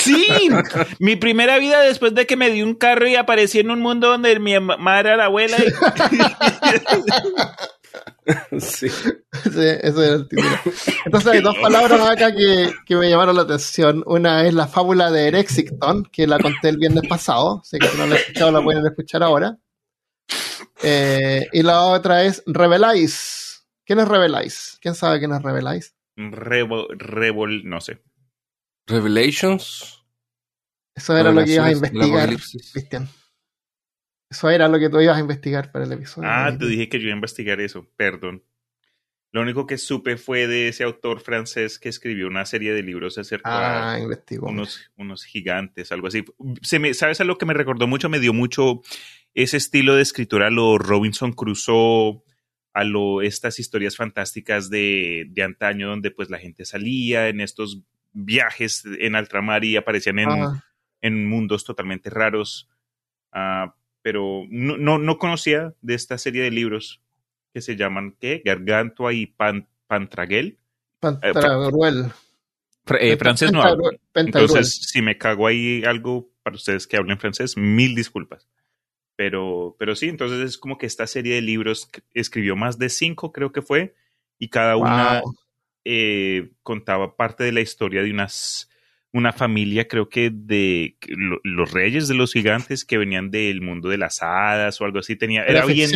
Sí, *laughs* mi primera vida después de que me di un carro y aparecí en un mundo donde mi madre era la abuela. y- *laughs* Sí. Ese era el título. Entonces hay dos *laughs* palabras acá que, que me llamaron la atención. Una es la fábula de Erexicton, que la conté el viernes pasado, así que si no la han escuchado la pueden escuchar ahora. Eh, y la otra es Revelais. ¿Quién es Revelais? ¿Quién sabe quién es Revelais? Revo- revol- no sé. Revelations. Eso era lo que ibas a investigar. Cristian. Eso era lo que tú ibas a investigar para el episodio. Ah, te dije que yo iba a investigar eso, perdón. Lo único que supe fue de ese autor francés que escribió una serie de libros acerca Ah, de unos, unos gigantes, algo así. Se me, ¿Sabes a lo que me recordó mucho? Me dio mucho ese estilo de escritura a lo Robinson Crusoe, a lo estas historias fantásticas de, de antaño donde pues la gente salía en estos viajes en altramar y aparecían en, Ah, en mundos totalmente raros. Ah, pero no, no, no conocía de esta serie de libros que se llaman ¿qué? Gargantua y Pan, Pantraguel. Pantagruel. Fr- eh, francés no hablo. Entonces, si me cago ahí algo para ustedes que hablen francés, mil disculpas. Pero, pero sí, entonces es como que esta serie de libros escribió más de cinco, creo que fue, y cada una Wow. eh, contaba parte de la historia de unas una familia, creo que de lo- los reyes de los gigantes que venían del mundo de las hadas o algo así. Tenía, era bien,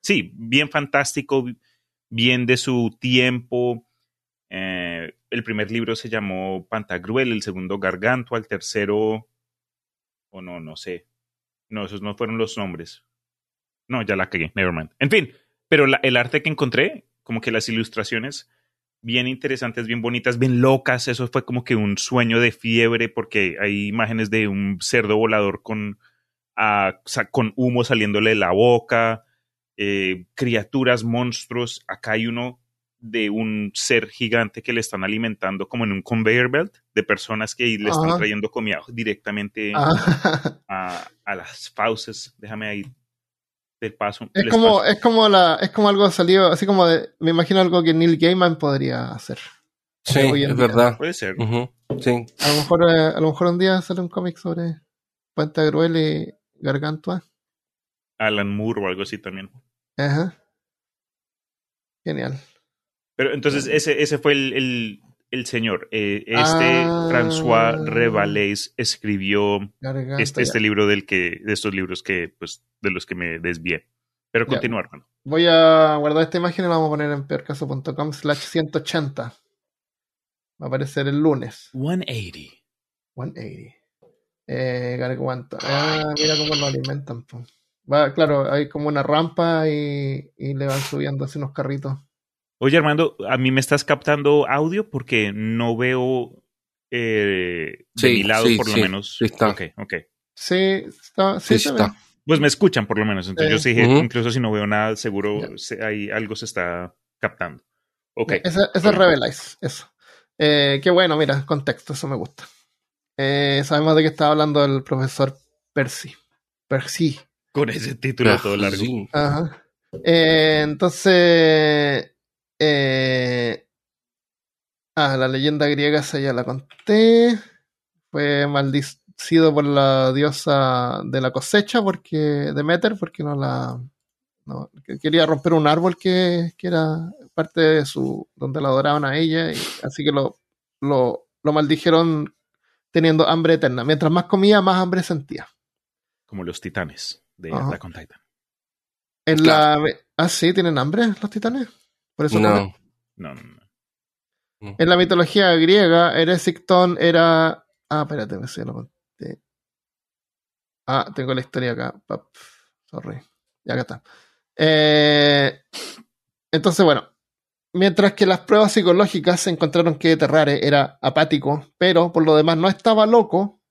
sí, bien fantástico, bien de su tiempo. Eh, el primer libro se llamó Pantagruel, el segundo Gargantua, el tercero, o no, no sé. No, esos no fueron los nombres. No, ya la cagué, nevermind. En fin, pero la- el arte que encontré, como que las ilustraciones, bien interesantes, bien bonitas, bien locas. Eso fue como que un sueño de fiebre porque hay imágenes de un cerdo volador con, ah, con humo saliéndole de la boca, eh, criaturas, monstruos. Acá hay uno de un ser gigante que le están alimentando como en un conveyor belt de personas que le están Ajá. trayendo comida directamente Ah, *laughs* a, a las fauces. Déjame ahí del paso. es como, paso. es como la, es como algo salido, así como de, me imagino algo que Neil Gaiman podría hacer. Sí, es día. verdad. Puede ser. Sí. A lo mejor, eh, a lo mejor un día sale un cómic sobre Pantagruel y Gargantua. Alan Moore o algo así también. Ajá. Genial. Pero entonces ese, ese fue el, el, el señor. Eh, este Ah. François Revalés escribió este, este libro del que, de estos libros que, pues, de los que me desvié. Pero Ya. continúa, hermano. Voy a guardar esta imagen y la vamos a poner en peorcaso.com slash 180. Va a aparecer el lunes. 180. 180. Eh, Garganta. Ah, mira cómo lo alimentan. po. Va, claro, hay como una rampa y, y le van subiendo así unos carritos. Oye, Armando, ¿a mí me estás captando audio? Porque no veo eh, de Sí, mi lado, sí, por lo sí, menos. sí está. Ok, ok. Sí, está, sí, Sí, se ve. está. Pues me escuchan, por lo menos. Entonces yo sí dije, incluso si no veo nada, seguro se- ahí algo se está captando. Ok. Ese, ese es. Revelais, eso. Eh, qué bueno, mira, contexto, eso me gusta. Eh, sabemos de qué estaba hablando el profesor Percy. Percy. Con ese título Ah, todo largo. sí. Ajá. Eh, entonces. Eh, ah, la leyenda griega esa ya la conté. Fue maldecido por la diosa de la cosecha, porque Demeter, porque no la. no, que quería romper un árbol que, que era parte de su. donde la adoraban a ella, y así que lo, lo, lo maldijeron teniendo hambre eterna. Mientras más comía, más hambre sentía. Como los titanes de. Attack on Titan. En Claro. la. Ah, sí, tienen hambre los titanes. Por eso. No. No, no, no. En la mitología griega, Eresictón era. Ah, espérate, me sé, lo conté. Ah, tengo la historia acá. Pap, Sorry. Ya acá está. Eh, entonces, bueno. Mientras que las pruebas psicológicas encontraron que Terrare era apático, pero por lo demás no estaba loco,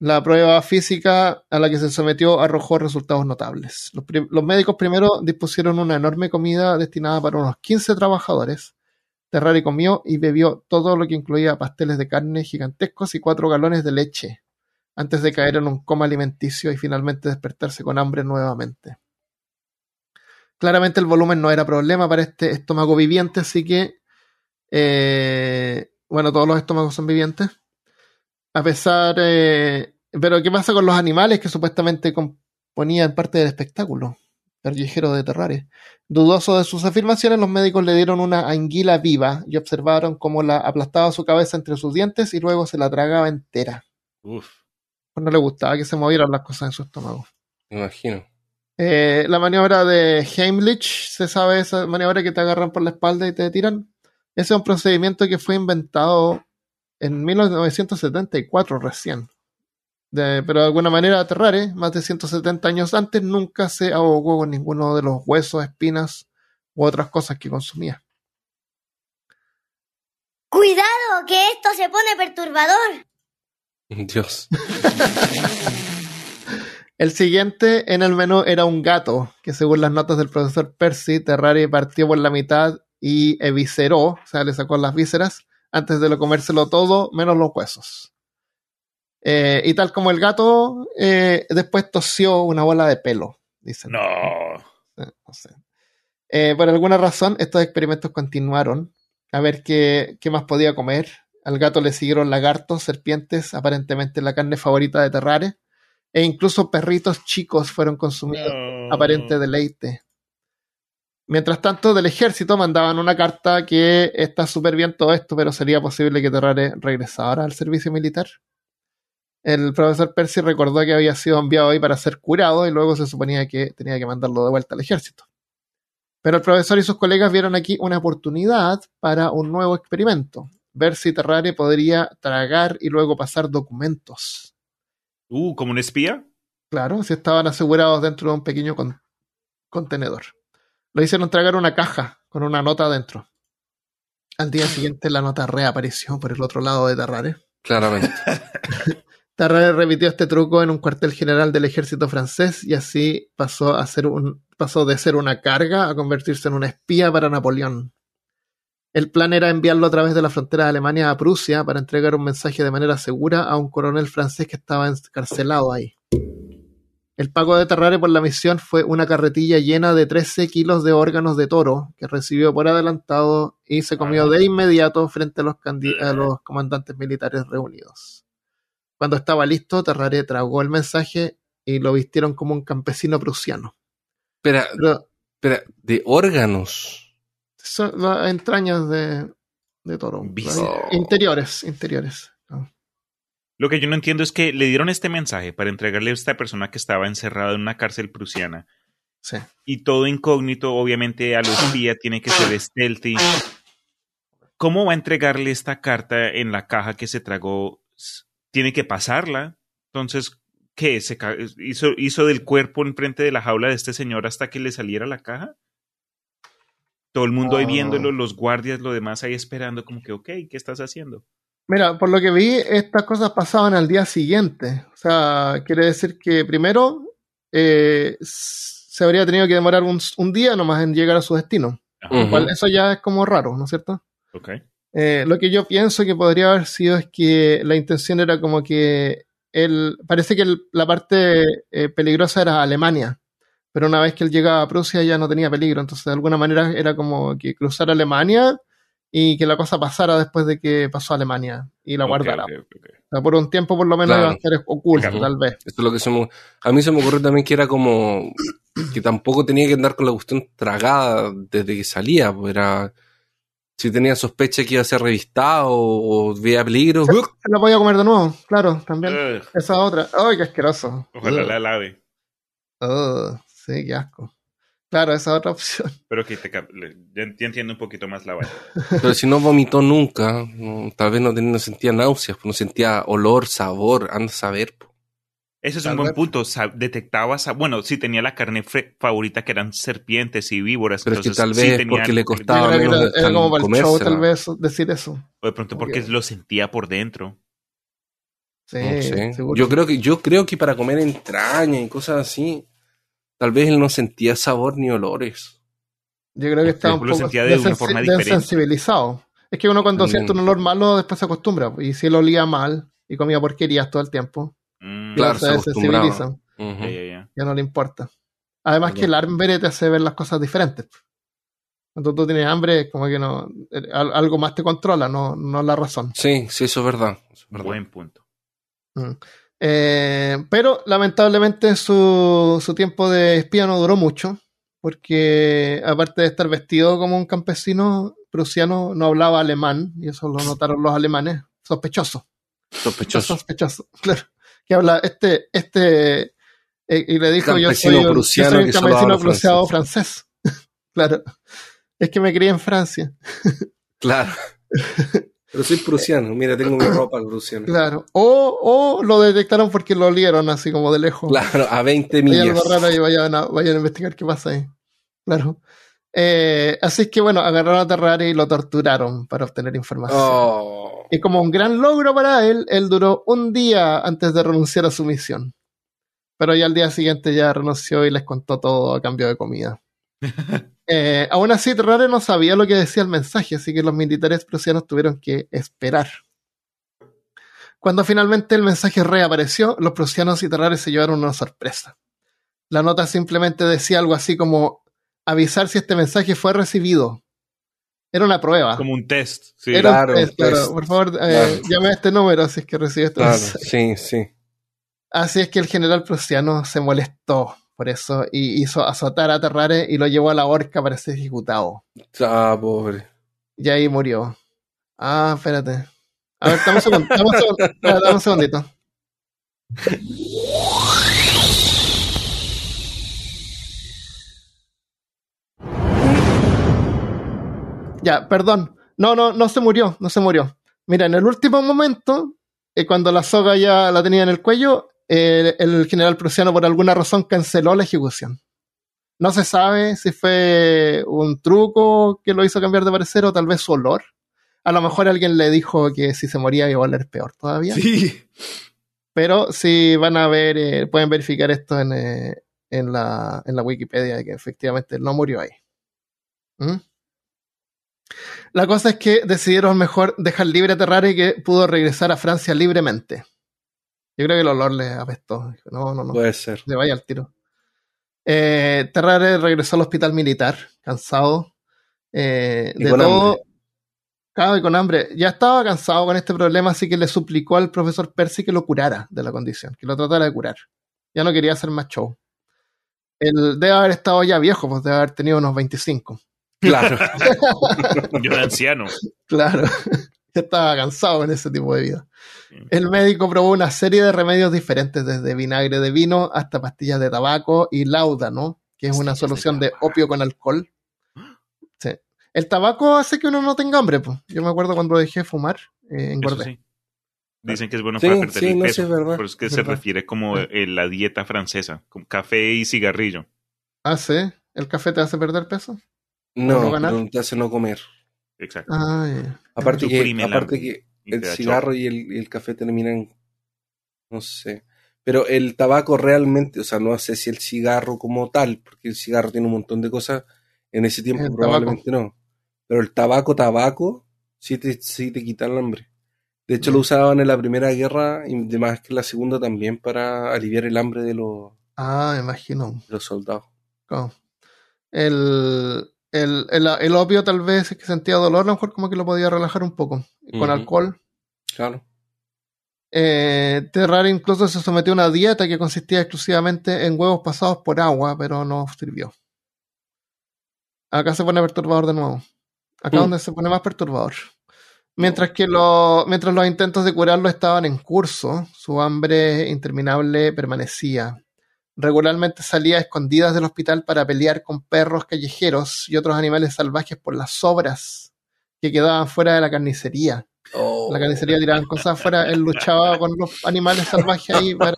la prueba física a la que se sometió arrojó resultados notables. Los, médicos primero dispusieron una enorme comida destinada para unos 15 trabajadores. Terrari comió y bebió todo lo que incluía pasteles de carne gigantescos y cuatro galones de leche, antes de caer en un coma alimenticio y finalmente despertarse con hambre nuevamente. Claramente el volumen no era problema para este estómago viviente, así que, eh, bueno, todos los estómagos son vivientes. A pesar, eh, pero ¿qué pasa con los animales que supuestamente componían parte del espectáculo? Callejero de Terrare. Dudoso de sus afirmaciones, los médicos le dieron una anguila viva y observaron cómo la aplastaba su cabeza entre sus dientes y luego se la tragaba entera. Uf. Pues no le gustaba que se movieran las cosas en su estómago. Me imagino. Eh, la maniobra de Heimlich, se sabe esa maniobra que te agarran por la espalda y te tiran. Ese es un procedimiento que fue inventado en 1974 recién. De- pero de alguna manera Terrare, más de 170 años antes, nunca se ahogó con ninguno de los huesos, espinas u otras cosas que consumía. Cuidado, que esto se pone perturbador. *laughs* Dios. El siguiente en el menú era un gato, que según las notas del profesor Percy, Terrari partió por la mitad y evisceró, o sea, le sacó las vísceras, antes de lo comérselo todo, menos los huesos. Eh, y tal como el gato, eh, después tosió una bola de pelo, dicen. No. Eh, no sé. Eh, por alguna razón, estos experimentos continuaron a ver qué, qué más podía comer. Al gato le siguieron lagartos, serpientes, aparentemente la carne favorita de Terrare, e incluso perritos chicos fueron consumidos No. aparente deleite. Mientras tanto, del ejército mandaban una carta que está súper bien todo esto, pero sería posible que Terrare regresara al servicio militar. El profesor Percy recordó que había sido enviado ahí para ser curado y luego se suponía que tenía que mandarlo de vuelta al ejército. Pero el profesor y sus colegas vieron aquí una oportunidad para un nuevo experimento. Ver si Terrare podría tragar y luego pasar documentos. Uh, ¿como un espía? Claro, si estaban asegurados dentro de un pequeño con- contenedor. Lo hicieron tragar una caja con una nota adentro. Al día *laughs* siguiente la nota reapareció por el otro lado de Terrare. Claramente. *laughs* Terrare repitió este truco en un cuartel general del ejército francés y así pasó, a ser un, pasó de ser una carga a convertirse en una espía para Napoleón. El plan era enviarlo a través de la frontera de Alemania a Prusia para entregar un mensaje de manera segura a un coronel francés que estaba encarcelado ahí. El pago de Terrare por la misión fue una carretilla llena de 13 kilos de órganos de toro que recibió por adelantado y se comió de inmediato frente a los, a los comandantes militares reunidos. Cuando estaba listo, Terrare tragó el mensaje y lo vistieron como un campesino prusiano. Pero de órganos. son las entrañas de, de toro. Interiores, interiores. Lo que yo no entiendo es que le dieron este mensaje para entregarle a esta persona que estaba encerrada en una cárcel prusiana. Sí. Y todo incógnito, obviamente, a lo espía tiene que ser stealthy. ¿Cómo va a entregarle esta carta en la caja que se tragó? Tiene que pasarla. Entonces, ¿qué? ¿Se hizo, hizo del cuerpo enfrente de la jaula de este señor hasta que le saliera la caja? Todo el mundo ahí Ah. viéndolo, los guardias, lo demás ahí esperando, como que, ok, ¿qué estás haciendo? Mira, por lo que vi, estas cosas pasaban al día siguiente. O sea, quiere decir que primero eh, se habría tenido que demorar un, un día nomás en llegar a su destino. Igual eso ya es como raro, ¿no es cierto? ok. Eh, lo que yo pienso que podría haber sido es que la intención era como que él, parece que el- la parte eh, peligrosa era Alemania, pero una vez que él llegaba a Prusia ya no tenía peligro, entonces de alguna manera era como que cruzar Alemania y que la cosa pasara después de que pasó a Alemania y la guardara. O sea, por un tiempo por lo menos Claro. iba a estar oculto, Claro. tal vez. Esto es lo que se me- a mí se me ocurrió también que era como que tampoco tenía que andar con la cuestión tragada desde que salía, pues era si tenía sospecha que iba a ser revistado o, veía peligro, Se la podía comer de nuevo, claro, también. Ugh, Esa otra. ¡Ay, qué asqueroso! ojalá la lave. Ugh, sí, qué asco. Claro, esa otra opción. *laughs* Pero que te ya, entiendo un poquito más la vaina. pero si no vomitó nunca, no, tal vez no, tenía, no sentía náuseas, pues no sentía olor, sabor, anda a saber. Ese es Tal un buen vez. punto. detectaba, bueno, sí tenía la carne favorita que eran serpientes y víboras. Pero es que entonces tal sí vez tenía- porque le costaba menos era, era como para el show, tal vez, decir eso. O de pronto porque lo sentía por dentro. Sí, No sé. seguro. Yo creo que yo creo que para comer entraña y cosas así, tal vez él no sentía sabor ni olores. Yo creo que estaba un poco sentía de una forma diferente. desensibilizado. Es que uno cuando También. siente un olor malo después se acostumbra. Y si él olía mal y comía porquerías todo el tiempo, Mm, Claro, ya se se acostumbraba. desensibiliza. Ujú. ya, ya, ya. Ya no le importa. Además que el hambre te hace ver las cosas diferentes. Cuando tú tienes hambre, como que no eh, al- algo más te controla, no, no la razón. Sí, sí, eso es verdad. eso es verdad. Buen punto. Mm. Eh, pero lamentablemente su, su tiempo de espía no duró mucho, porque aparte de estar vestido como un campesino prusiano, no hablaba alemán, y eso lo notaron los alemanes, sospechoso, Sospechoso. sospechoso, *laughs* claro, que habla este, este, eh, y le dijo yo Campesino soy un, yo prusiano soy un campesino prusiano francés, *laughs* claro, es que me crié en Francia, Claro. *laughs* Pero soy prusiano, mira, tengo mi ropa prusiana. claro, o, o lo detectaron porque lo olieron así como de lejos. Claro, a 20 Hay millas. algo raro y vayan a, vayan a investigar qué pasa ahí. Claro. Eh, así es que bueno, agarraron a Terrari y lo torturaron para obtener información. Oh. Y como un gran logro para él, él duró un día antes de renunciar a su misión. Pero ya al día siguiente ya renunció y les contó todo a cambio de comida. *laughs* Eh, aún así, Terrari no sabía lo que decía el mensaje, así que los militares prusianos tuvieron que esperar. Cuando finalmente el mensaje reapareció, los prusianos y Terrari se llevaron una sorpresa. La nota simplemente decía algo así como avisar si este mensaje fue recibido. Era una prueba. Como un test. Sí. Era un Claro, test, claro. Por favor, eh, claro. llame a este número si es que recibe este Claro, mensaje. sí, sí. Así es que el general prusiano se molestó por eso y hizo azotar a Terrare y lo llevó a la horca para ser ejecutado. Ah, pobre. Y ahí murió. Ah, espérate. A ver, dame un segundo. Dame un, dame un segundito. Ya, perdón. No, no, no se murió, no se murió. Mira, en el último momento, eh, cuando la soga ya la tenía en el cuello, eh, el general prusiano por alguna razón canceló la ejecución. No se sabe si fue un truco que lo hizo cambiar de parecer o tal vez su olor. A lo mejor alguien le dijo que si se moría iba a oler peor todavía. Sí. Pero si van a ver, eh, pueden verificar esto en, eh, en, la, en la Wikipedia, que efectivamente no murió ahí. ¿Mm? La cosa es que decidieron mejor dejar libre a Terrari que pudo regresar a Francia libremente. Yo creo que el olor le apestó. No, no, no. Puede ser. Le vaya al tiro. Eh, Terrare regresó al hospital militar, cansado eh, Y de con todo. hambre. Claro, y con hambre. Ya estaba cansado con este problema, así que le suplicó al profesor Percy que lo curara de la condición, que lo tratara de curar. Ya no quería hacer más show. Él debe haber estado ya viejo, pues debe haber tenido unos 25. Claro. *laughs* Yo era anciano. Claro. Ya estaba cansado con ese tipo de vida. El médico probó una serie de remedios diferentes, desde vinagre de vino hasta pastillas de tabaco y láudano, que es una solución de, opio con alcohol. Sí. El tabaco hace que uno no tenga hambre, pues. Yo me acuerdo cuando dejé de fumar, eh, Eso engordé. sí. Dicen que es bueno Sí, para perder sí, el no, peso. sí, es verdad, Por eso es que es se verdad. refiere como eh, la dieta francesa, con café y cigarrillo. Ah, sí. ¿El café te hace perder peso? No, no ganar? no te hace no comer. Exacto. Ah. Aparte que, aparte que el cigarro y el, y el café terminan, no sé. Pero el tabaco realmente, o sea, no sé si el cigarro como tal, porque el cigarro tiene un montón de cosas, en ese tiempo El probablemente no. Pero el tabaco, tabaco, Sí te, sí te quita el hambre. De hecho, lo usaban en la Primera Guerra y además que en la Segunda también para aliviar el hambre de los, Ah, imagino. de los soldados. Claro. El, el, el, el opio tal vez es que sentía dolor, a lo mejor como que lo podía relajar un poco. Con alcohol. Claro. Eh, Terrar incluso se sometió a una dieta que consistía exclusivamente en huevos pasados por agua, pero no sirvió. Acá se pone perturbador de nuevo. Acá Mm. donde se pone más perturbador. Mientras que lo- mientras los intentos de curarlo estaban en curso, su hambre interminable permanecía. Regularmente salía a escondidas del hospital para pelear con perros callejeros y otros animales salvajes por las sobras que quedaban fuera de la carnicería. La carnicería tiraban cosas afuera, él luchaba con los animales salvajes ahí para,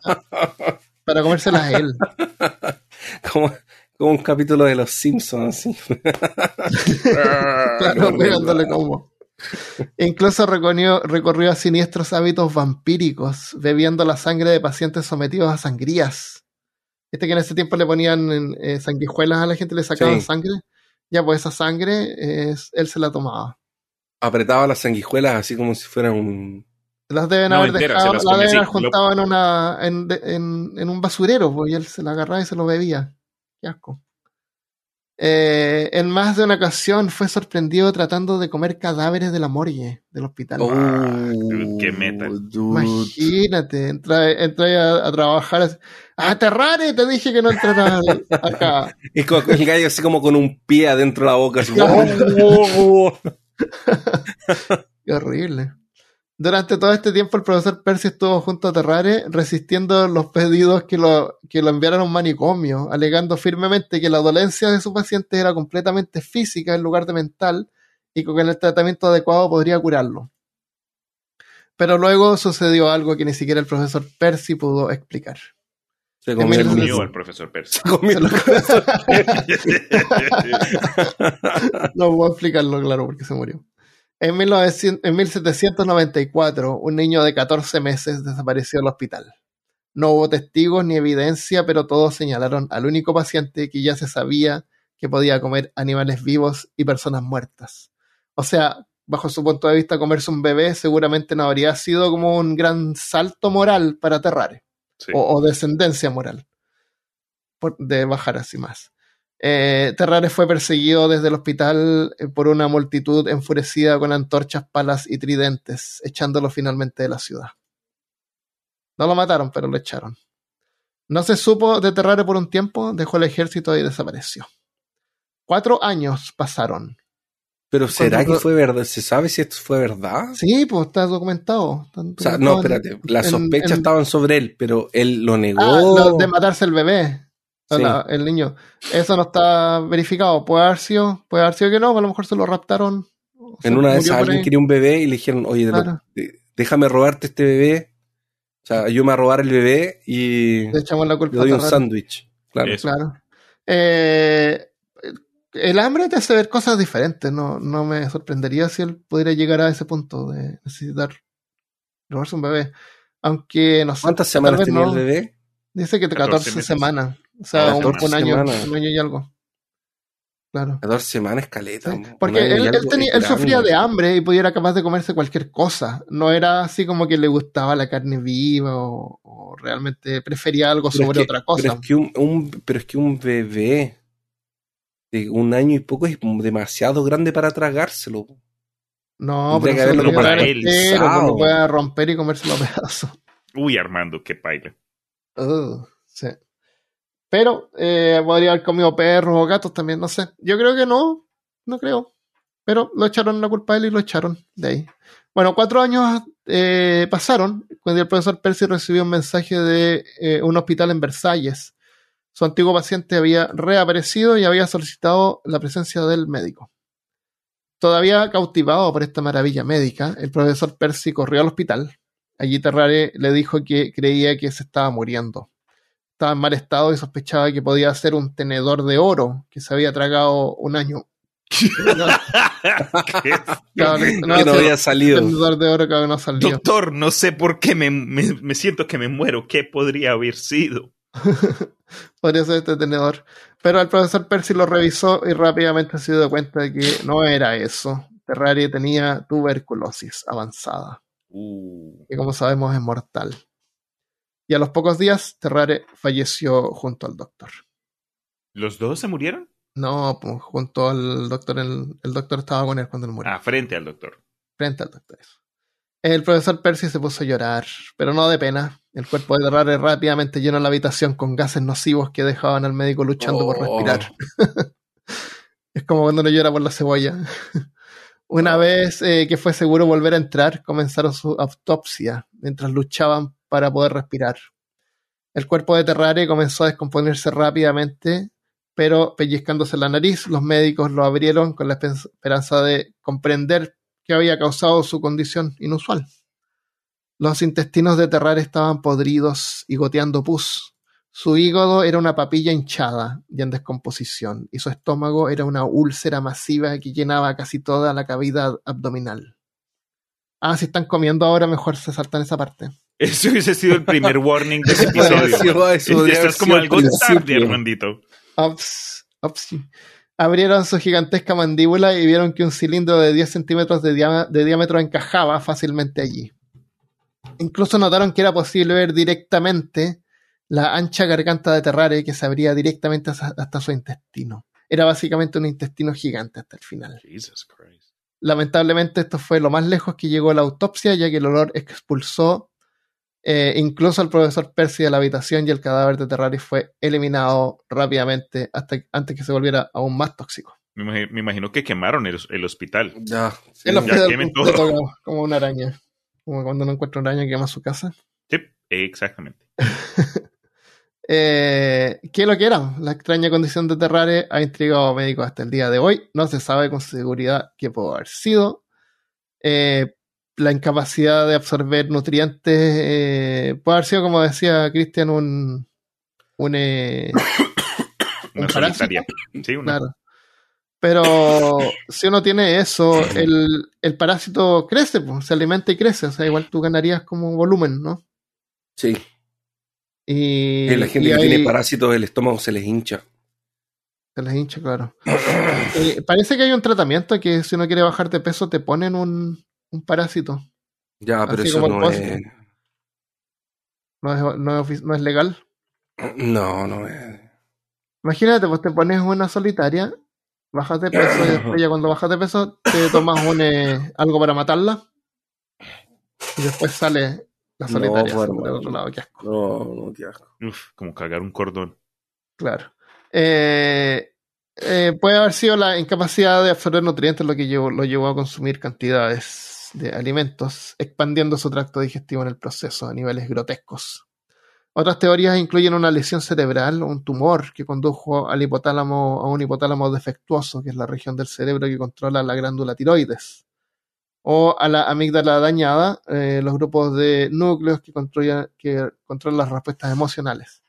para comérselas a él. *laughs* Como, como un capítulo de Los Simpsons, así. *laughs* Claro, pegándole como. Incluso recorrió, recorrió a siniestros hábitos vampíricos, bebiendo la sangre de pacientes sometidos a sangrías. Este que en ese tiempo le ponían eh, sanguijuelas a la gente, le sacaban Sí. sangre. Ya, pues esa sangre es- él se la tomaba. Apretaba las sanguijuelas así como si fuera un... Las deben No, haber entera, dejado, se las deben haber así, lo- juntado en, una, en, en- en un basurero, pues, y él se la agarraba y se lo bebía. Qué asco. Eh, en más de una ocasión fue sorprendido tratando de comer cadáveres de la morgue del hospital. Oh, qué metal. dude. Imagínate, entré, entré a, a trabajar. Así, ¡Ah, Terrare! Te dije que no entraras acá. *laughs* Y con- el gallo así como con un pie adentro de la boca. Así, oh, oh, oh. Qué horrible. Durante todo este tiempo el profesor Percy estuvo junto a Terrare resistiendo los pedidos que lo, que lo enviaran a un manicomio, alegando firmemente que la dolencia de su paciente era completamente física en lugar de mental y que con el tratamiento adecuado podría curarlo. Pero luego sucedió algo que ni siquiera el profesor Percy pudo explicar. Se comió el mil Comió al profesor Percy. Se comió Se el lo- No puedo explicarlo, claro, porque se murió. En, 1900 en 1794, un niño de 14 meses desapareció del hospital. No hubo testigos ni evidencia, pero todos señalaron al único paciente que ya se sabía que podía comer animales vivos y personas muertas. O sea, bajo su punto de vista, comerse un bebé seguramente no habría sido como un gran salto moral para Terrare O, descendencia moral de bajar así más. Eh, Terrare fue perseguido desde el hospital eh, por una multitud enfurecida con antorchas, palas y tridentes, echándolo finalmente de la ciudad. No lo mataron, pero lo echaron. No se supo de Terrare por un tiempo, dejó el ejército y desapareció. Cuatro años pasaron. Pero ¿será Cuando- que fue verdad? ¿Se sabe si esto fue verdad? Sí, pues está documentado. Está O sea, no, espérate. Las sospechas en- estaban sobre él, pero él lo negó. Ah, lo de matarse el bebé. O Sí. la- el niño. Eso no está verificado. Puede haber sido, puede haber sido que no, a lo mejor se lo raptaron. se en una de esas alguien quería un bebé y le dijeron, oye, Claro. déjame robarte este bebé. O sea, yo me voy a robar el bebé y Le echamos la le culpa doy a un sándwich. Claro. Eso. Claro. Eh, el hambre te hace ver cosas diferentes. No, no me sorprendería si él pudiera llegar a ese punto de necesitar robarse un bebé. Aunque no sé. ¿Cuántas semanas tenía no. el bebé? Dice que 14 14, meses. semanas. O sea, un, 14 un año, un año y algo. Claro. 14 semanas, caleta. Sí, Porque él, él tenía- él sufría de hambre y podía era capaz de comerse cualquier cosa. No era así como que le gustaba la carne viva o, o realmente prefería algo Pero es sobre que- otra cosa. Pero es, que un, un- pero es que un bebé de un año y poco es demasiado grande para tragárselo. no, tendría pero que se lo haberlo puede romper y comérselo a pedazos. Uy, Armando, qué paila. Sí. Pero eh, podría haber comido perros o gatos también, no sé. Yo creo que no, no creo. Pero lo echaron la culpa a él y lo echaron de ahí. Bueno, cuatro años eh, pasaron cuando el profesor Percy recibió un mensaje de eh, un hospital en Versalles. Su antiguo paciente había reaparecido y había solicitado la presencia del médico. Todavía cautivado por esta maravilla médica, el profesor Percy corrió al hospital. Allí Terrare le dijo que creía que se estaba muriendo. Estaba en mal estado y sospechaba que podía ser un tenedor de oro que se había tragado un año. No, *laughs* ¿Qué? claro, no, que no había salido. tenedor de oro que no salió. Doctor, no sé por qué me, me- me siento que me muero. ¿Qué podría haber sido? *laughs* Podría ser este tenedor. Pero el profesor Percy lo revisó y rápidamente se dio cuenta de que no era eso. Terrari tenía tuberculosis avanzada, Uh, que como sabemos es mortal. Y a los pocos días, Terrare falleció junto al doctor. ¿Los dos se murieron? No, pues, junto al doctor, el, el doctor estaba con él cuando él murió. Ah, frente al doctor. Frente al doctor. eso. El profesor Percy se puso a llorar, pero no de pena. El cuerpo de Terrare rápidamente llenó la habitación con gases nocivos que dejaban al médico luchando por Oh. respirar. *laughs* es como cuando uno llora por la cebolla. *laughs* Una vez eh, que fue seguro volver a entrar, comenzaron su autopsia mientras luchaban para poder respirar. El cuerpo de Terrare comenzó a descomponerse rápidamente, pero pellizcándose la nariz, los médicos lo abrieron con la espe- esperanza de comprender qué había causado su condición inusual. Los intestinos de Terrare estaban podridos y goteando pus. Su hígado era una papilla hinchada y en descomposición, y su estómago era una úlcera masiva que llenaba casi toda la cavidad abdominal. Ah, si están comiendo ahora, mejor se saltan esa parte. Ese hubiese sido el primer *laughs* warning de ese episodio. eso, Estás como algo tarde. Armandito. Ups, ups. Abrieron su gigantesca mandíbula y vieron que un cilindro de 10 centímetros de, diá- de diámetro encajaba fácilmente allí. Incluso notaron que era posible ver directamente la ancha garganta de Terrare que se abría directamente hasta, su intestino. Era básicamente un intestino gigante hasta el final. Jesus. Lamentablemente esto fue lo más lejos que llegó la autopsia, ya que el olor expulsó eh, incluso al profesor Percy de la habitación y el cadáver de Terrari fue eliminado rápidamente hasta antes que se volviera aún más tóxico. Me imagi- me imagino que quemaron el, el hospital. Ya. sí. El ya hospital quemen completo todo. como, como una araña. Como cuando uno encuentra una araña que quema su casa. Sí, exactamente. *laughs* Eh, ¿Qué es lo que era? La extraña condición de Terrare ha intrigado a médicos hasta el día de hoy. No se sabe con seguridad qué pudo haber sido. Eh, la incapacidad de absorber nutrientes eh, puede haber sido, como decía Cristian, un, un, eh. *coughs* Sí, una. claro. Pero si uno tiene eso, el, el parásito crece, pues, se alimenta y crece. O sea, igual tú ganarías como volumen, ¿no? Sí. Y, Y la gente y que hay- tiene parásitos del estómago se les hincha. Se les hincha, claro. *coughs* Eh, parece que hay un tratamiento que si uno quiere bajar de peso te ponen un, un parásito. Ya, pero Así eso no es. No es, no es no legal. No, no es. Imagínate, pues te pones una solitaria, bajas de peso y después ya cuando bajas de peso te tomas un, eh, algo para matarla y después sale la No, solitaria pues, por el hermano. otro lado. Qué asco. No, no, qué asco. Uf, como cagar un cordón. Claro. Eh, eh, puede haber sido la incapacidad de absorber nutrientes lo que llevó, lo llevó a consumir cantidades de alimentos, expandiendo su tracto digestivo en el proceso a niveles grotescos. Otras teorías incluyen una lesión cerebral o un tumor que condujo al hipotálamo, a un hipotálamo defectuoso, que es la región del cerebro que controla la glándula tiroides, o a la amígdala dañada, eh, los grupos de núcleos que que controlan las respuestas emocionales.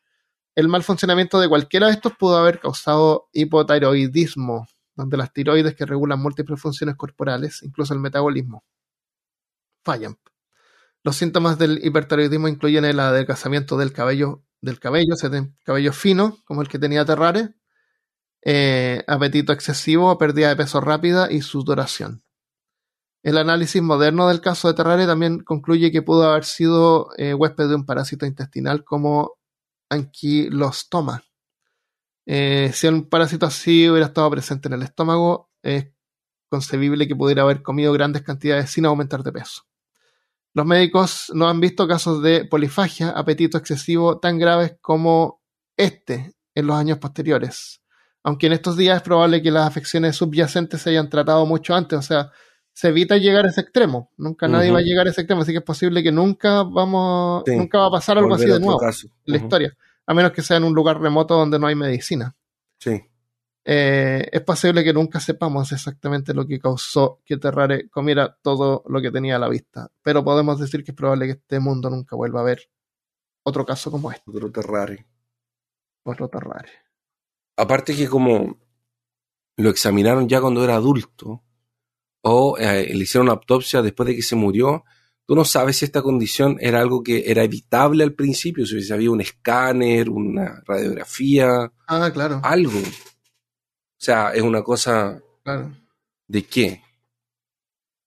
El mal funcionamiento de cualquiera de estos pudo haber causado hipotiroidismo, donde las tiroides que regulan múltiples funciones corporales, incluso el metabolismo, fallan. Los síntomas del hipertiroidismo incluyen el adelgazamiento del cabello, del cabello, cabello fino, como el que tenía Terrare, eh, apetito excesivo, pérdida de peso rápida y sudoración. El análisis moderno del caso de Terrare también concluye que pudo haber sido eh, huésped de un parásito intestinal como anquilostoma. Eh, si un parásito así hubiera estado presente en el estómago, es concebible que pudiera haber comido grandes cantidades sin aumentar de peso. Los médicos no han visto casos de polifagia, apetito excesivo tan graves como este en los años posteriores. Aunque en estos días es probable que las afecciones subyacentes se hayan tratado mucho antes, o sea, se evita llegar a ese extremo. Nunca nadie va a llegar a ese extremo, así que es posible que nunca vamos, Sí. nunca va a pasar algo Volver así de nuevo caso. en la historia, a menos que sea en un lugar remoto donde no hay medicina. Sí. Eh, es posible que nunca sepamos exactamente lo que causó que Terrare comiera todo lo que tenía a la vista, pero podemos decir que es probable que este mundo nunca vuelva a ver otro caso como este, Otro Terrari. otro Terrare. Aparte que como lo examinaron ya cuando era adulto o eh, le hicieron una autopsia después de que se murió, tú no sabes si esta condición era algo que era evitable al principio, si había un escáner, una radiografía, Ah, claro, algo. O sea, es una cosa claro. de qué.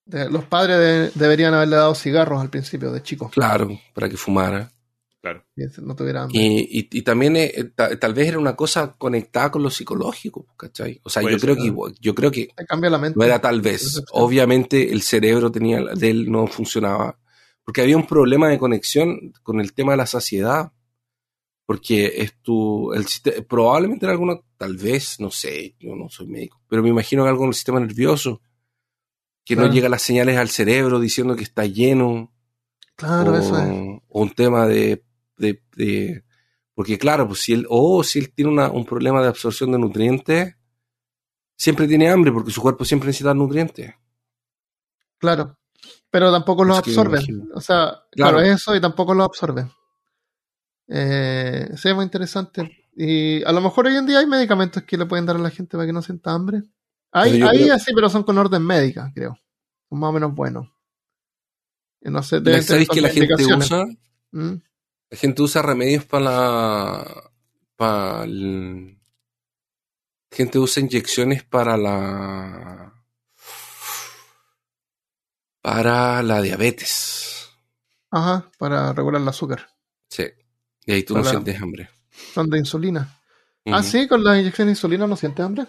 De- los padres de- deberían haberle dado cigarros al principio, de chico. Claro, para que fumara. Claro. y no tuviera hambre. Y, y- y también eh, ta- tal vez era una cosa conectada con lo psicológico, ¿cachai? O sea, yo creo que yo creo que Te cambia la mente. no era tal vez. Obviamente el cerebro tenía de él no funcionaba porque había un problema de conexión con el tema de la saciedad. Porque es tu el probablemente era alguna tal vez, no sé, yo no soy médico, pero me imagino que algo en el sistema nervioso que no llega las señales al cerebro diciendo que está lleno Claro, o, eso es. o un tema de, de- de- porque claro, pues si él, o si él tiene una- un problema de absorción de nutrientes, siempre tiene hambre porque su cuerpo siempre necesita nutrientes. Claro. Pero tampoco los Es imagino. O sea, claro, Claro. eso y tampoco los absorben. Eh, sí, es muy interesante. Y a lo mejor hoy en día hay medicamentos que le pueden dar a la gente para que no sienta hambre. Hay, hay creo- así, pero son con orden médica, creo. Son más o menos buenos. Y no sé, deben ¿Sabéis que la gente usa? Mm, La gente usa remedios para la. Para el- gente usa inyecciones para la. Para la diabetes. Ajá, para regular el azúcar. Sí. Y ahí tú no sientes hambre. Son de insulina. Ah, Ujú. sí, con la inyección de insulina no sientes hambre.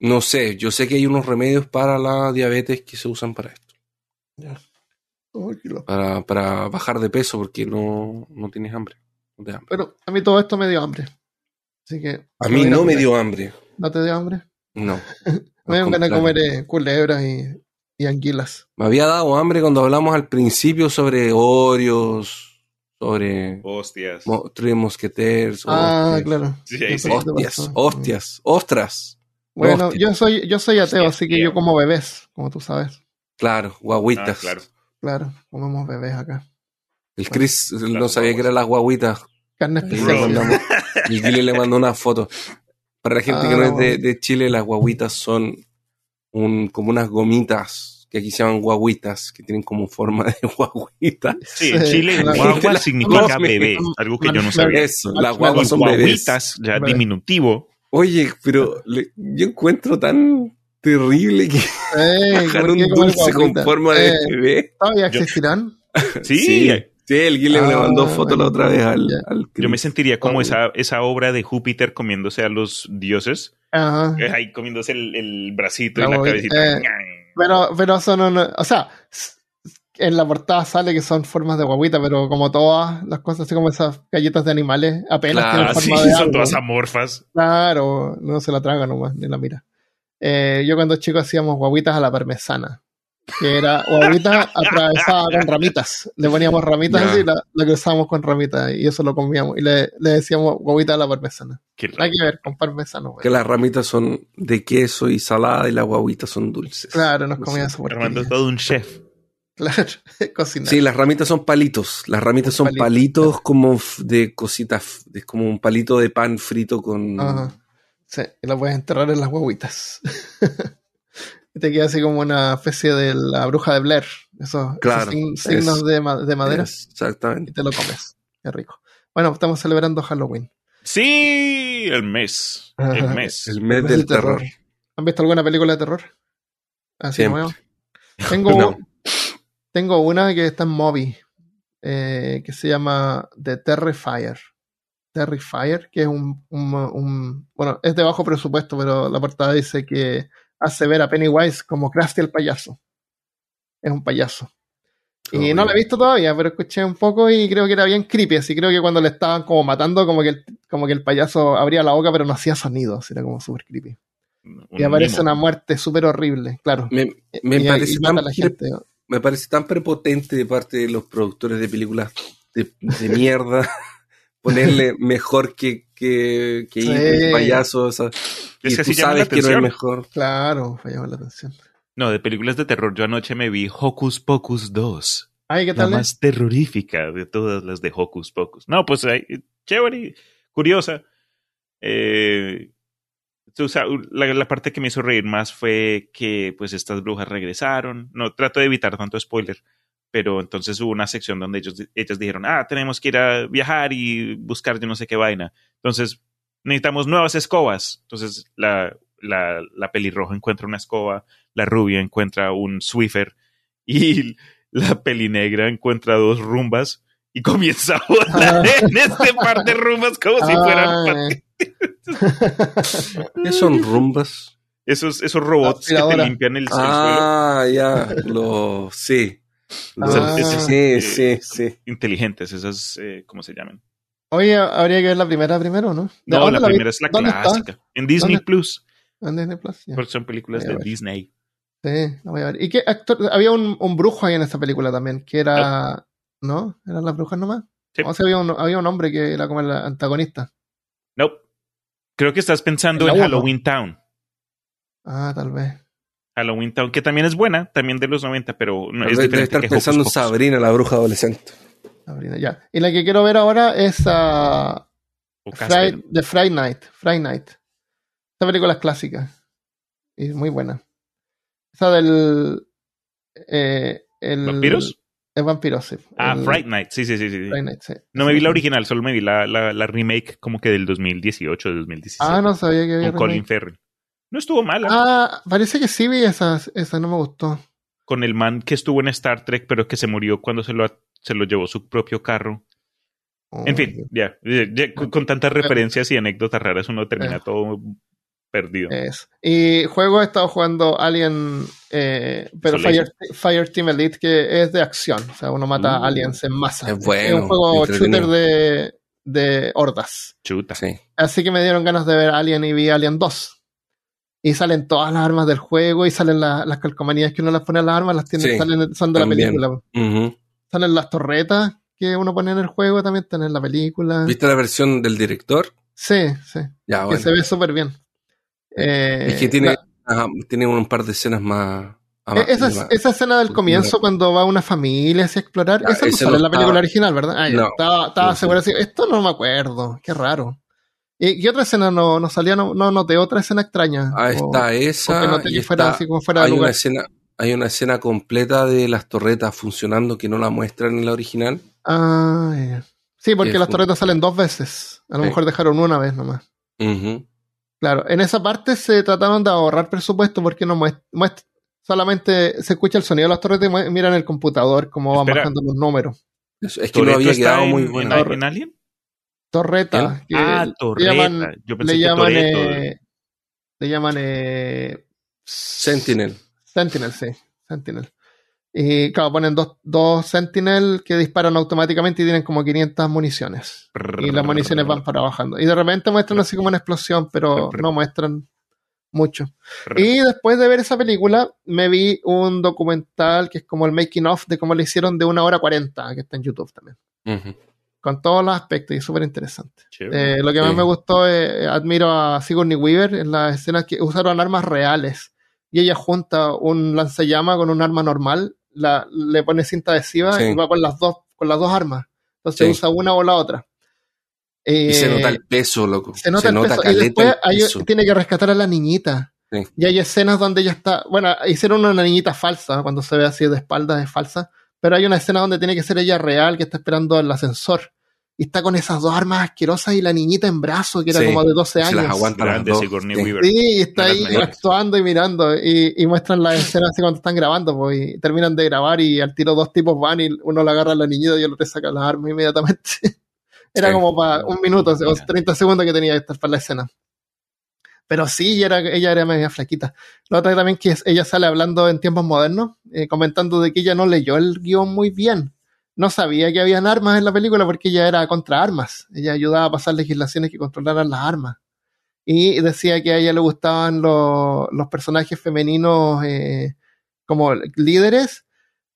No sé, yo sé que hay unos remedios para la diabetes que se usan para esto. Qué loco. Para, para bajar de peso porque no, no tienes hambre. No te da hambre. Pero a mí todo esto me dio hambre. Así que. A mí no me dio hambre. ¿No te dio hambre? No. *laughs* Me dio ganas de comer eh, culebras y, y anguilas. Me había dado hambre cuando hablamos al principio sobre Oreos, sobre Hostias. Mo- Three Musketeers. Ah, hostias. claro. Sí, sí. Hostias, ostras. Bueno, yo soy, yo soy ateo, así que yo como bebés, como tú sabes. Claro, guaguitas. Ah, claro. Claro, comemos bebés acá. El Chris no sabía que eran las guaguitas. Carne especial. *laughs* Y Gile le mandó una foto. Para la gente Ah, que no es bueno. de, de Chile, las guaguitas son un, como unas gomitas que aquí se llaman guaguitas, que tienen como forma de *laughs* guaguita. Sí, en Chile claro. guagua La- significa no, bebé, algo que yo no sabía. Eso, las guaguas son bebés. Guaguitas, ya diminutivo. Oye, pero le- yo encuentro tan terrible que *laughs* Ey, *laughs* bajar ¿por un dulce con forma de Eh, bebé. ¿Todavía Yo- existirán? Sí, sí, sí, el Guile me Ah, mandó foto la otra vez al, al yo me sentiría como esa, esa obra de Júpiter comiéndose a los dioses. Ajá. Eh, Ahí comiéndose el, el bracito La y la cabecita. eh. Pero, pero son una- o sea, en la portada sale que son formas de guaguita, pero como todas las cosas, así como esas galletas de animales, apenas Claro, tienen Ah, sí, forma de son algo. todas amorfas. Claro, no se la traga nomás, ni la mira. Eh, yo cuando chico hacíamos guaguitas a la parmesana, que era guaguita atravesada con ramitas. Le poníamos ramitas Ya. así y la, la cruzábamos con ramitas y eso lo comíamos. Y le, le decíamos guaguita a la parmesana. Qué Hay que ver con parmesano, güey. Que las ramitas son de queso y salada y las guaguitas son dulces. Claro, nos No comíamos esa Armando todo un chef. *laughs* Claro, cocinar. Sí, las ramitas son palitos. Las ramitas son Palitos. palitos como de cositas, es como un palito de pan frito con... Ajá. Sí, y la puedes enterrar en las guaguitas. *laughs* y te queda así como una especie de la bruja de Blair. Esos, Claro, esos sign- signos es- de, ma- de madera. Exactamente. Y te lo comes. Qué rico. Bueno, estamos celebrando Halloween. Sí, el mes. El mes. El mes El del terror. ¿Han visto alguna película de terror? Así Siempre. nueva. *laughs* Tengo, No. tengo una que está en Moby, eh, que se llama The Terrifier. Terrifier, que es un, un- un- Bueno, es de bajo presupuesto, pero la portada dice que hace ver a Pennywise como Krusty el payaso. Es un payaso. Y no la he visto todavía, pero escuché un poco y creo que era bien creepy. Así creo que cuando le estaban como matando, como que el, como que el payaso abría la boca, pero no hacía sonidos. Era como súper creepy. Un Y aparece mimo. una muerte súper horrible, claro. Me, me y, parece y tan a la pre- gente. me parece tan prepotente de parte de los productores de películas de, de mierda *laughs* ponerle mejor que, que, que Sí. el payaso. o sea, y Es que tú así llama la sabes que no es atención. mejor. Claro, fallaba la atención. No, de películas de terror. Yo anoche me vi Hocus Pocus 2. Ay, ¿qué La tal? es? más terrorífica de todas las de Hocus Pocus. No, pues chévere, curiosa. Eh, o sea, la, la parte que me hizo reír más fue que pues estas brujas regresaron. No, trato de evitar tanto spoiler. Pero entonces hubo una sección donde ellos, ellas dijeron, ah, tenemos que ir a viajar y buscar yo no sé qué vaina. Entonces, necesitamos nuevas escobas. Entonces, la, la, la pelirroja encuentra una escoba, la rubia encuentra un Swiffer y *laughs* la pelinegra encuentra dos rumbas y comienza a volar en este par de rumbas como si fueran Ay. ¿Qué son rumbas? esos, esos robots que te limpian el, el suelo. Ah, ya, lo, sí. Ah. sí, Eh, sí, sí. Inteligentes, esas, eh, ¿cómo se llaman? Oye, habría que ver la primera primero, ¿no? ¿De No, la vi? primera es la clásica. En Disney ¿Dónde? Plus, En Disney Plus, ya. porque son películas de ver. Disney. Sí, la voy a ver. ¿Y qué actor? Había un, un brujo ahí en esa película también, que era. ¿No? ¿Eran las brujas nomás? Sí. O sea, había un, había un hombre que era como el antagonista. No. Creo que estás pensando En. Halloween Town. Ah, tal vez. Halloween Town, que también es buena, también de los 90, pero no es vez Debe diferente estar que pensando en. Sabrina, la bruja adolescente. Sabrina, ya. Y la que quiero ver ahora es a Casper. The Friday Night. Friday Night. Esta película es clásica. Y muy buena. Esa del. Eh, el, ¿Vampiros? El vampiro, sí. Ah, El Fright Night, sí, sí, sí. sí. Friday Night, sí. No me vi la original, solo me vi la, la, la remake como que del 2018, de 2017. Ah, no sabía que había. con Colin. Farrell. No estuvo mala. Ah, parece que sí vi esa, esa no me gustó. Con el man que estuvo en Star Trek, pero que se murió cuando se lo, se lo llevó su propio carro. En fin, ya. ya, ya, con, con tantas referencias y anécdotas raras uno termina Eh. todo perdido. Es. Y juego he estado jugando Alien, eh, pero. Fire, Fire Team Elite, que es de acción. O sea, uno mata Uh, aliens en masa. es bueno, un juego shooter de, de hordas. Chuta. Sí. Así que me dieron ganas de ver Alien y vi Alien 2. Y salen todas las armas del juego y salen la- las calcomanías que uno las pone a las armas, las tiene, Sí, salen, son de la película. Ujú. Salen las torretas que uno pone en el juego, también están en la película. ¿Viste la versión del director? Sí, sí. Ya, Que bueno. se ve súper bien. Eh, Es que tiene, la- tiene un par de escenas más. Eh, Esa, más- esa escena del comienzo cuando va una familia hacia explorar, Ah, esa no sale no en la película original, ¿verdad? Ah, ya, No. estaba, estaba No, seguro así, esto no me acuerdo, qué raro. ¿Y qué otra escena no, no salía? No, no noté otra escena extraña. Ah, está o que esa. noté y que fuera está- así como fuera de hay, una escena, hay una escena completa de las torretas funcionando que no la muestran en la original. Ah. Sí, porque Que las torretas salen dos veces. A lo Sí. mejor dejaron una vez nomás. Claro, en esa parte se trataron de ahorrar presupuesto porque no muest- muest- solamente se escucha el sonido de las torretas y miran el computador cómo van Espera. bajando los números. Es que no ¿Toretto había quedado en- muy en- buena. en, Alien? Torreta. que Ah, le Torreta. llaman- Yo pensé le que llaman, eh, le llaman eh, Sentinel. Sentinel, sí, Sentinel. Y claro, ponen dos, dos Sentinel que disparan automáticamente y tienen como 500 municiones. Y las municiones van para bajando. Y de repente muestran así como una explosión, pero no muestran mucho. Y después de ver esa película, me vi un documental que es como el making of de cómo le hicieron de una hora 40, que está en YouTube también. Con todos los aspectos y súper interesante. Eh, lo que más Sí. me gustó, eh, admiro a Sigourney Weaver en las escenas que usaron armas reales. Y ella junta un lanzallama con un arma normal, la, le pone cinta adhesiva Sí. y va con las dos, con las dos armas. Entonces Sí. usa una o la otra. Y se Eh, nota el peso, loco. se nota el peso. Y después el hay- peso. tiene que rescatar a la niñita. Sí. Y hay escenas donde ella está. Bueno, hicieron una niñita falsa, cuando se ve así de espaldas es falsa. Pero hay una escena donde tiene que ser ella real, que está esperando el ascensor. Y está con esas dos armas asquerosas y la niñita en brazo, que era Sí, como de 12 Se las años. aguanta las dos. Sigourney Sí. Weaver. Sí, y está ahí actuando y mirando. Y, y muestran las escenas así cuando están grabando, pues, y terminan de grabar y al tiro dos tipos van y uno le agarra a la niñita y el otro le saca las armas inmediatamente. *laughs* Era Sí. como para un minuto o 30 segundos que tenía que estar para la escena. Pero sí, ella era, ella era media flaquita. La otra también que es- ella sale hablando en tiempos modernos, eh, comentando de que ella no leyó el guion muy bien. No sabía que habían armas en la película porque ella era contra armas. Ella ayudaba a pasar legislaciones que controlaran las armas. Y decía que a ella le gustaban los, los personajes femeninos eh, como líderes,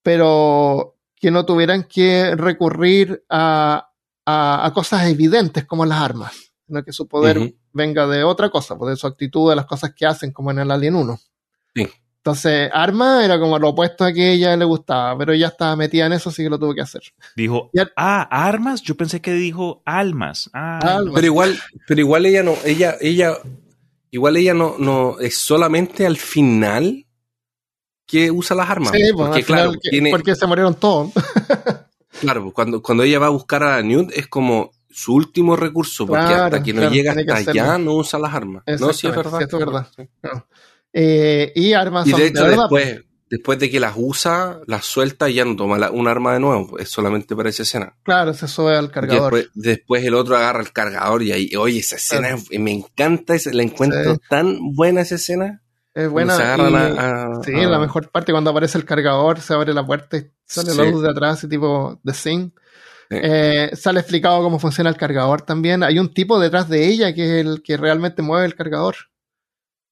pero que no tuvieran que recurrir a, a- a cosas evidentes como las armas, sino que su poder venga de otra cosa, pues de su actitud, de las cosas que hacen, como en el Alien 1. Sí. Entonces, arma era como lo opuesto a que a ella le gustaba, pero ella estaba metida en eso, así que lo tuvo que hacer. Dijo, ah, armas. Yo pensé que dijo almas. Ah, Almas. Pero igual, pero igual ella no, ella, ella, igual ella no, no, es solamente al final que usa las armas. Sí, pues, porque claro, que- tiene, porque se murieron todos. *laughs* claro, pues, cuando, cuando ella va a buscar a Newt es como su último recurso, porque Claro, hasta que no claro, llega que hasta allá no usa las armas. No, sí es verdad. sí, esto es verdad. Sí. Eh, y armas Y de hecho después, después de que las usa, las suelta y ya no toma la- un arma de nuevo. Es solamente para esa escena. Claro, se sube al cargador. Después, después el otro agarra el cargador y ahí, oye, esa escena, es- me encanta, la encuentro Sí. tan buena esa escena. es buena. se agarran y- a- a- sí, a- la mejor parte cuando aparece el cargador, se abre la puerta y sale la Sí. luz de atrás, y tipo de Sing. Sí. Eh, sale explicado cómo funciona el cargador también. Hay un tipo detrás de ella que es el que realmente mueve el cargador.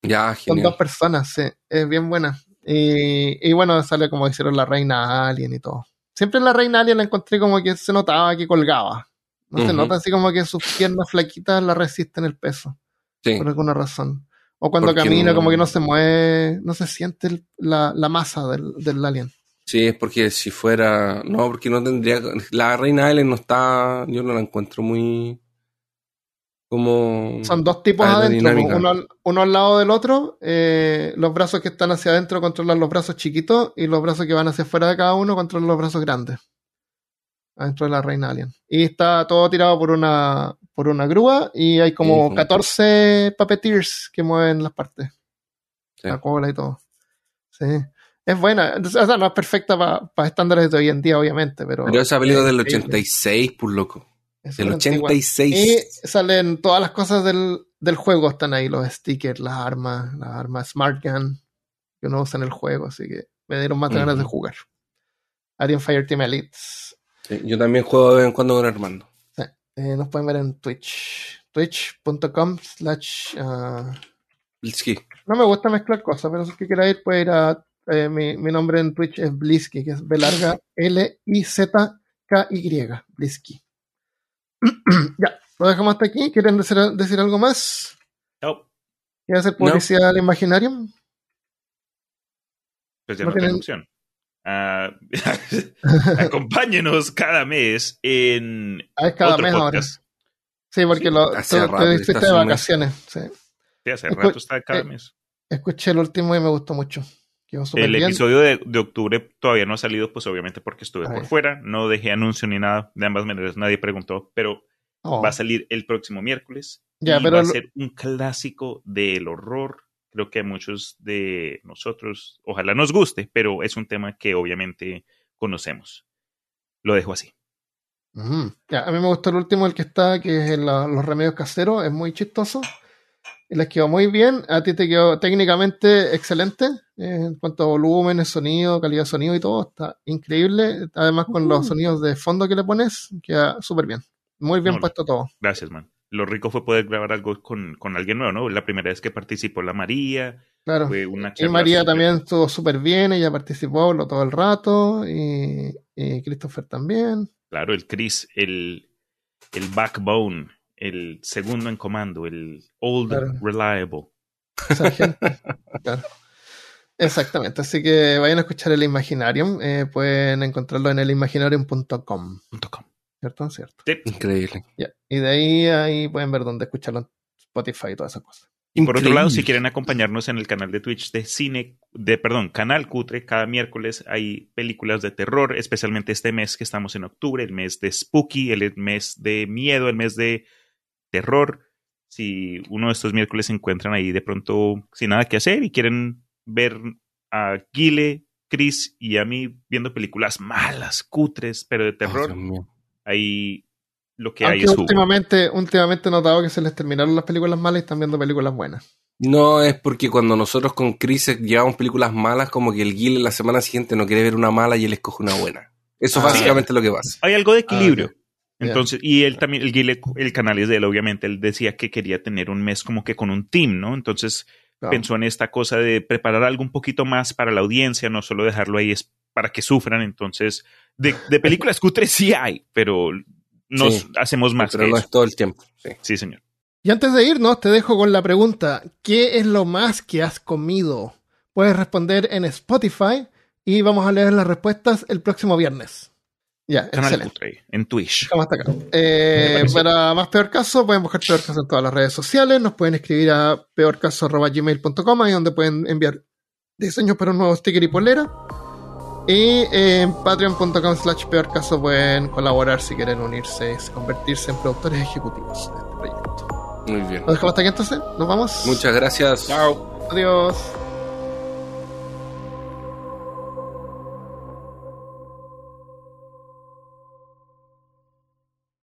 Ya, Son genial. dos personas, sí. Es bien buena. Y, y bueno, sale como hicieron la reina alien y todo. Siempre en la reina alien la encontré como que se notaba que colgaba. No se nota así como que sus piernas flaquitas la resisten el peso, Sí. por alguna razón. O cuando Porque camina, no- como que no se mueve, no se siente el- la, la masa del, del alien. Sí, es porque si fuera. No, porque no tendría. La reina Ellen no está. Yo no la encuentro muy. Como. Son dos tipos adentro, Aerodinámica. uno, al- uno al lado del otro. eh, los brazos que están hacia adentro controlan los brazos chiquitos y los brazos que van hacia afuera de cada uno controlan los brazos grandes. Adentro de la reina alien. Y está todo tirado por una, por una grúa y hay como Ujú. 14 puppeteers que mueven las partes. Sí. La cola y todo. Sí. Es buena. O sea, no es perfecta para estándares de hoy en día, obviamente, pero. Pero esa película es del increíble. 86, por loco. Es Del súper antigua. 86. Y salen todas las cosas del, del juego, están ahí, los stickers, las armas, las armas Smart Gun, que uno usa en el juego, así que me dieron más ganas de jugar. Alien Fireteam Elites. Sí, yo también juego de vez en cuando con Armando. Eh, nos pueden ver en Twitch. Twitch.com slash... ah, no me gusta mezclar cosas, pero si es que quiera ir, puede ir a... eh, mi, mi nombre en Twitch es Blisky, que es B larga L-I-Z-K-Y. Blisky. *clears throat* ya, lo dejamos hasta aquí. ¿Quieren decir, decir algo más? No, ¿Quieren hacer publicidad al Imaginarium? pues ya No no, tienen- opción. Ah, *laughs* acompáñenos cada mes en Ah, es cada otro mes ahora. podcast. Sí, porque lo, rato te está de mes. vacaciones. Sí. Sí, hace Escu- rato está cada eh, mes. Escuché el último y me gustó mucho. El bien. episodio de, de octubre todavía no ha salido, pues obviamente porque estuve Ay. por fuera, no dejé anuncio ni nada, de ambas maneras nadie preguntó, pero Oh, va a salir el próximo miércoles Ya, y pero va a ser un clásico del horror. Creo que a muchos de nosotros, ojalá nos guste, pero es un tema que obviamente conocemos. Lo dejo así. Ya, a mí me gustó el último, el que está, que es el, los remedios caseros. Es muy chistoso. Les quedó muy bien. A ti te quedó técnicamente excelente. eh, en cuanto a volumen, sonido, calidad de sonido y todo. Está increíble. Además, con los sonidos de fondo que le pones, queda súper bien. Muy bien No, puesto todo. Gracias, man. Lo rico fue poder grabar algo con, con alguien nuevo, ¿no? La primera vez que participó la María, Claro. fue una Y María también estuvo súper bien, ella participó lo- todo el rato, y, y Christopher también. Claro, el Chris, el, el backbone, el segundo en comando, el old Claro. reliable. *laughs* Claro. Exactamente, así que vayan a escuchar el Imaginarium, eh, pueden encontrarlo en elimaginarium.com. ¿cierto? Cierto. Increíble. Y de ahí, ahí pueden ver dónde escucharlo en Spotify y todas esas cosas. Por otro lado, si quieren acompañarnos en el canal de Twitch de cine, de perdón, canal Cutre, cada miércoles hay películas de terror, especialmente este mes que estamos en octubre, el mes de Spooky, el mes de miedo, el mes de terror. Si uno de estos miércoles se encuentran ahí de pronto sin nada que hacer y quieren ver a Guile, Chris y a mí viendo películas malas, cutres, pero de terror, ahí lo que hay es jugo. últimamente, últimamente he notado que se les terminaron las películas malas y están viendo películas buenas. No, es porque cuando nosotros con Chris llevamos películas malas, como que el Gil la semana siguiente no quiere ver una mala y él escoge una buena. Eso es Ah. básicamente lo que pasa. hay algo de equilibrio. Ah, ok. Entonces, y él también, el, Guile- el canal es de él, obviamente, él decía que quería tener un mes como que con un team, ¿no? Entonces Claro. pensó en esta cosa de preparar algo un poquito más para la audiencia, no solo dejarlo ahí es para que sufran. Entonces, de, de películas cutres sí hay, pero nos Sí, hacemos más Pero que no eso. es todo el tiempo. Sí. Sí, señor. Y antes de irnos, te dejo con la pregunta: ¿Qué es lo más que has comido? Puedes responder en Spotify y vamos a leer las respuestas el próximo viernes. Ya, en Twitch. Hasta acá. Eh, para más peor caso, pueden buscar peor caso en todas las redes sociales. Nos pueden escribir a peorcaso.gmail.com, ahí donde pueden enviar diseños para un nuevo sticker y polera. Y eh, en patreon.com slash peor caso pueden colaborar si quieren unirse, convertirse en productores ejecutivos de este proyecto. Muy bien. Lo dejamos hasta aquí entonces. Nos vamos. Muchas gracias. Chao. Adiós.